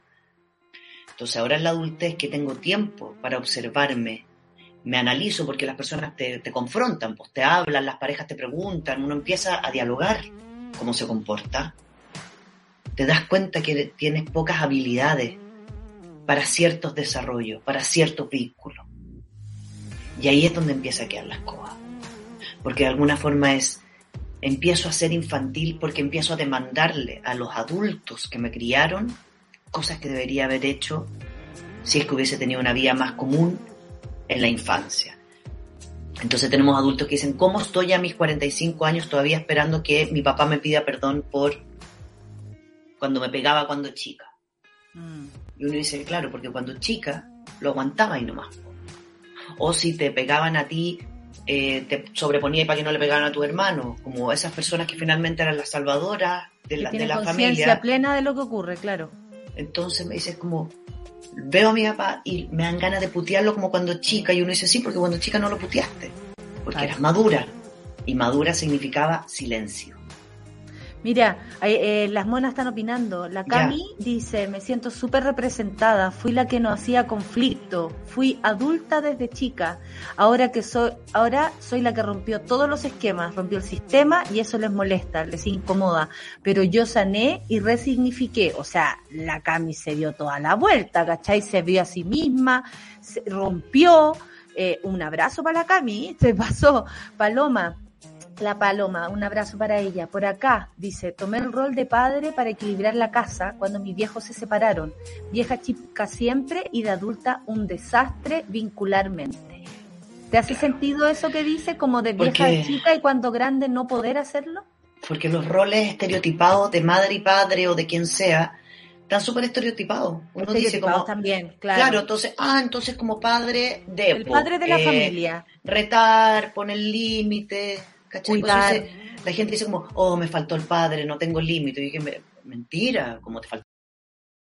Entonces ahora en la adultez que tengo tiempo para observarme, me analizo porque las personas te, te confrontan, pues te hablan, las parejas te preguntan, uno empieza a dialogar cómo se comporta te das cuenta que tienes pocas habilidades para ciertos desarrollos, para ciertos vínculos. Y ahí es donde empieza a quedar la escoba. Porque de alguna forma es, empiezo a ser infantil porque empiezo a demandarle a los adultos que me criaron cosas que debería haber hecho si es que hubiese tenido una vida más común en la infancia. Entonces tenemos adultos que dicen, ¿cómo estoy a mis 45 años todavía esperando que mi papá me pida perdón por cuando me pegaba cuando chica? Y uno dice, claro, porque cuando chica lo aguantaba y nomás. O si te pegaban a ti, eh, te sobreponía para que no le pegaran a tu hermano, como esas personas que finalmente eran las salvadoras de Que la, de la familia. plena de lo que ocurre, claro. Entonces me dices como, veo a mi papá y me dan ganas de putearlo como cuando chica. Y uno dice, sí, porque cuando chica no lo puteaste, porque Claro. eras madura. Y madura significaba silencio. Mira, eh, eh, las monas están opinando. La Cami dice, me siento súper representada, fui la que no hacía conflicto, fui adulta desde chica, ahora que soy, ahora soy la que rompió todos los esquemas, rompió el sistema y eso les molesta, les incomoda, pero yo sané y resignifiqué, o sea, la Cami se dio toda la vuelta, ¿cachai? Se vio a sí misma, se rompió, eh, un abrazo para la Cami, se pasó, Paloma. La Paloma, un abrazo para ella. Por acá, dice, tomé el rol de padre para equilibrar la casa cuando mis viejos se separaron. Vieja chica siempre y de adulta un desastre vincularmente. ¿Te hace sentido eso que dice como de vieja Porque- chica y cuando grande no poder hacerlo? Porque los roles estereotipados de madre y padre o de quien sea están súper estereotipados. Uno dice como, también, claro. claro. entonces, ah, entonces como padre de... el padre de la eh, familia. Retar, poner límites, ¿cachai? Cuidar. Entonces, la gente dice como, oh, me faltó el padre, no tengo límite. Y dije, "Me- mentira, como te faltó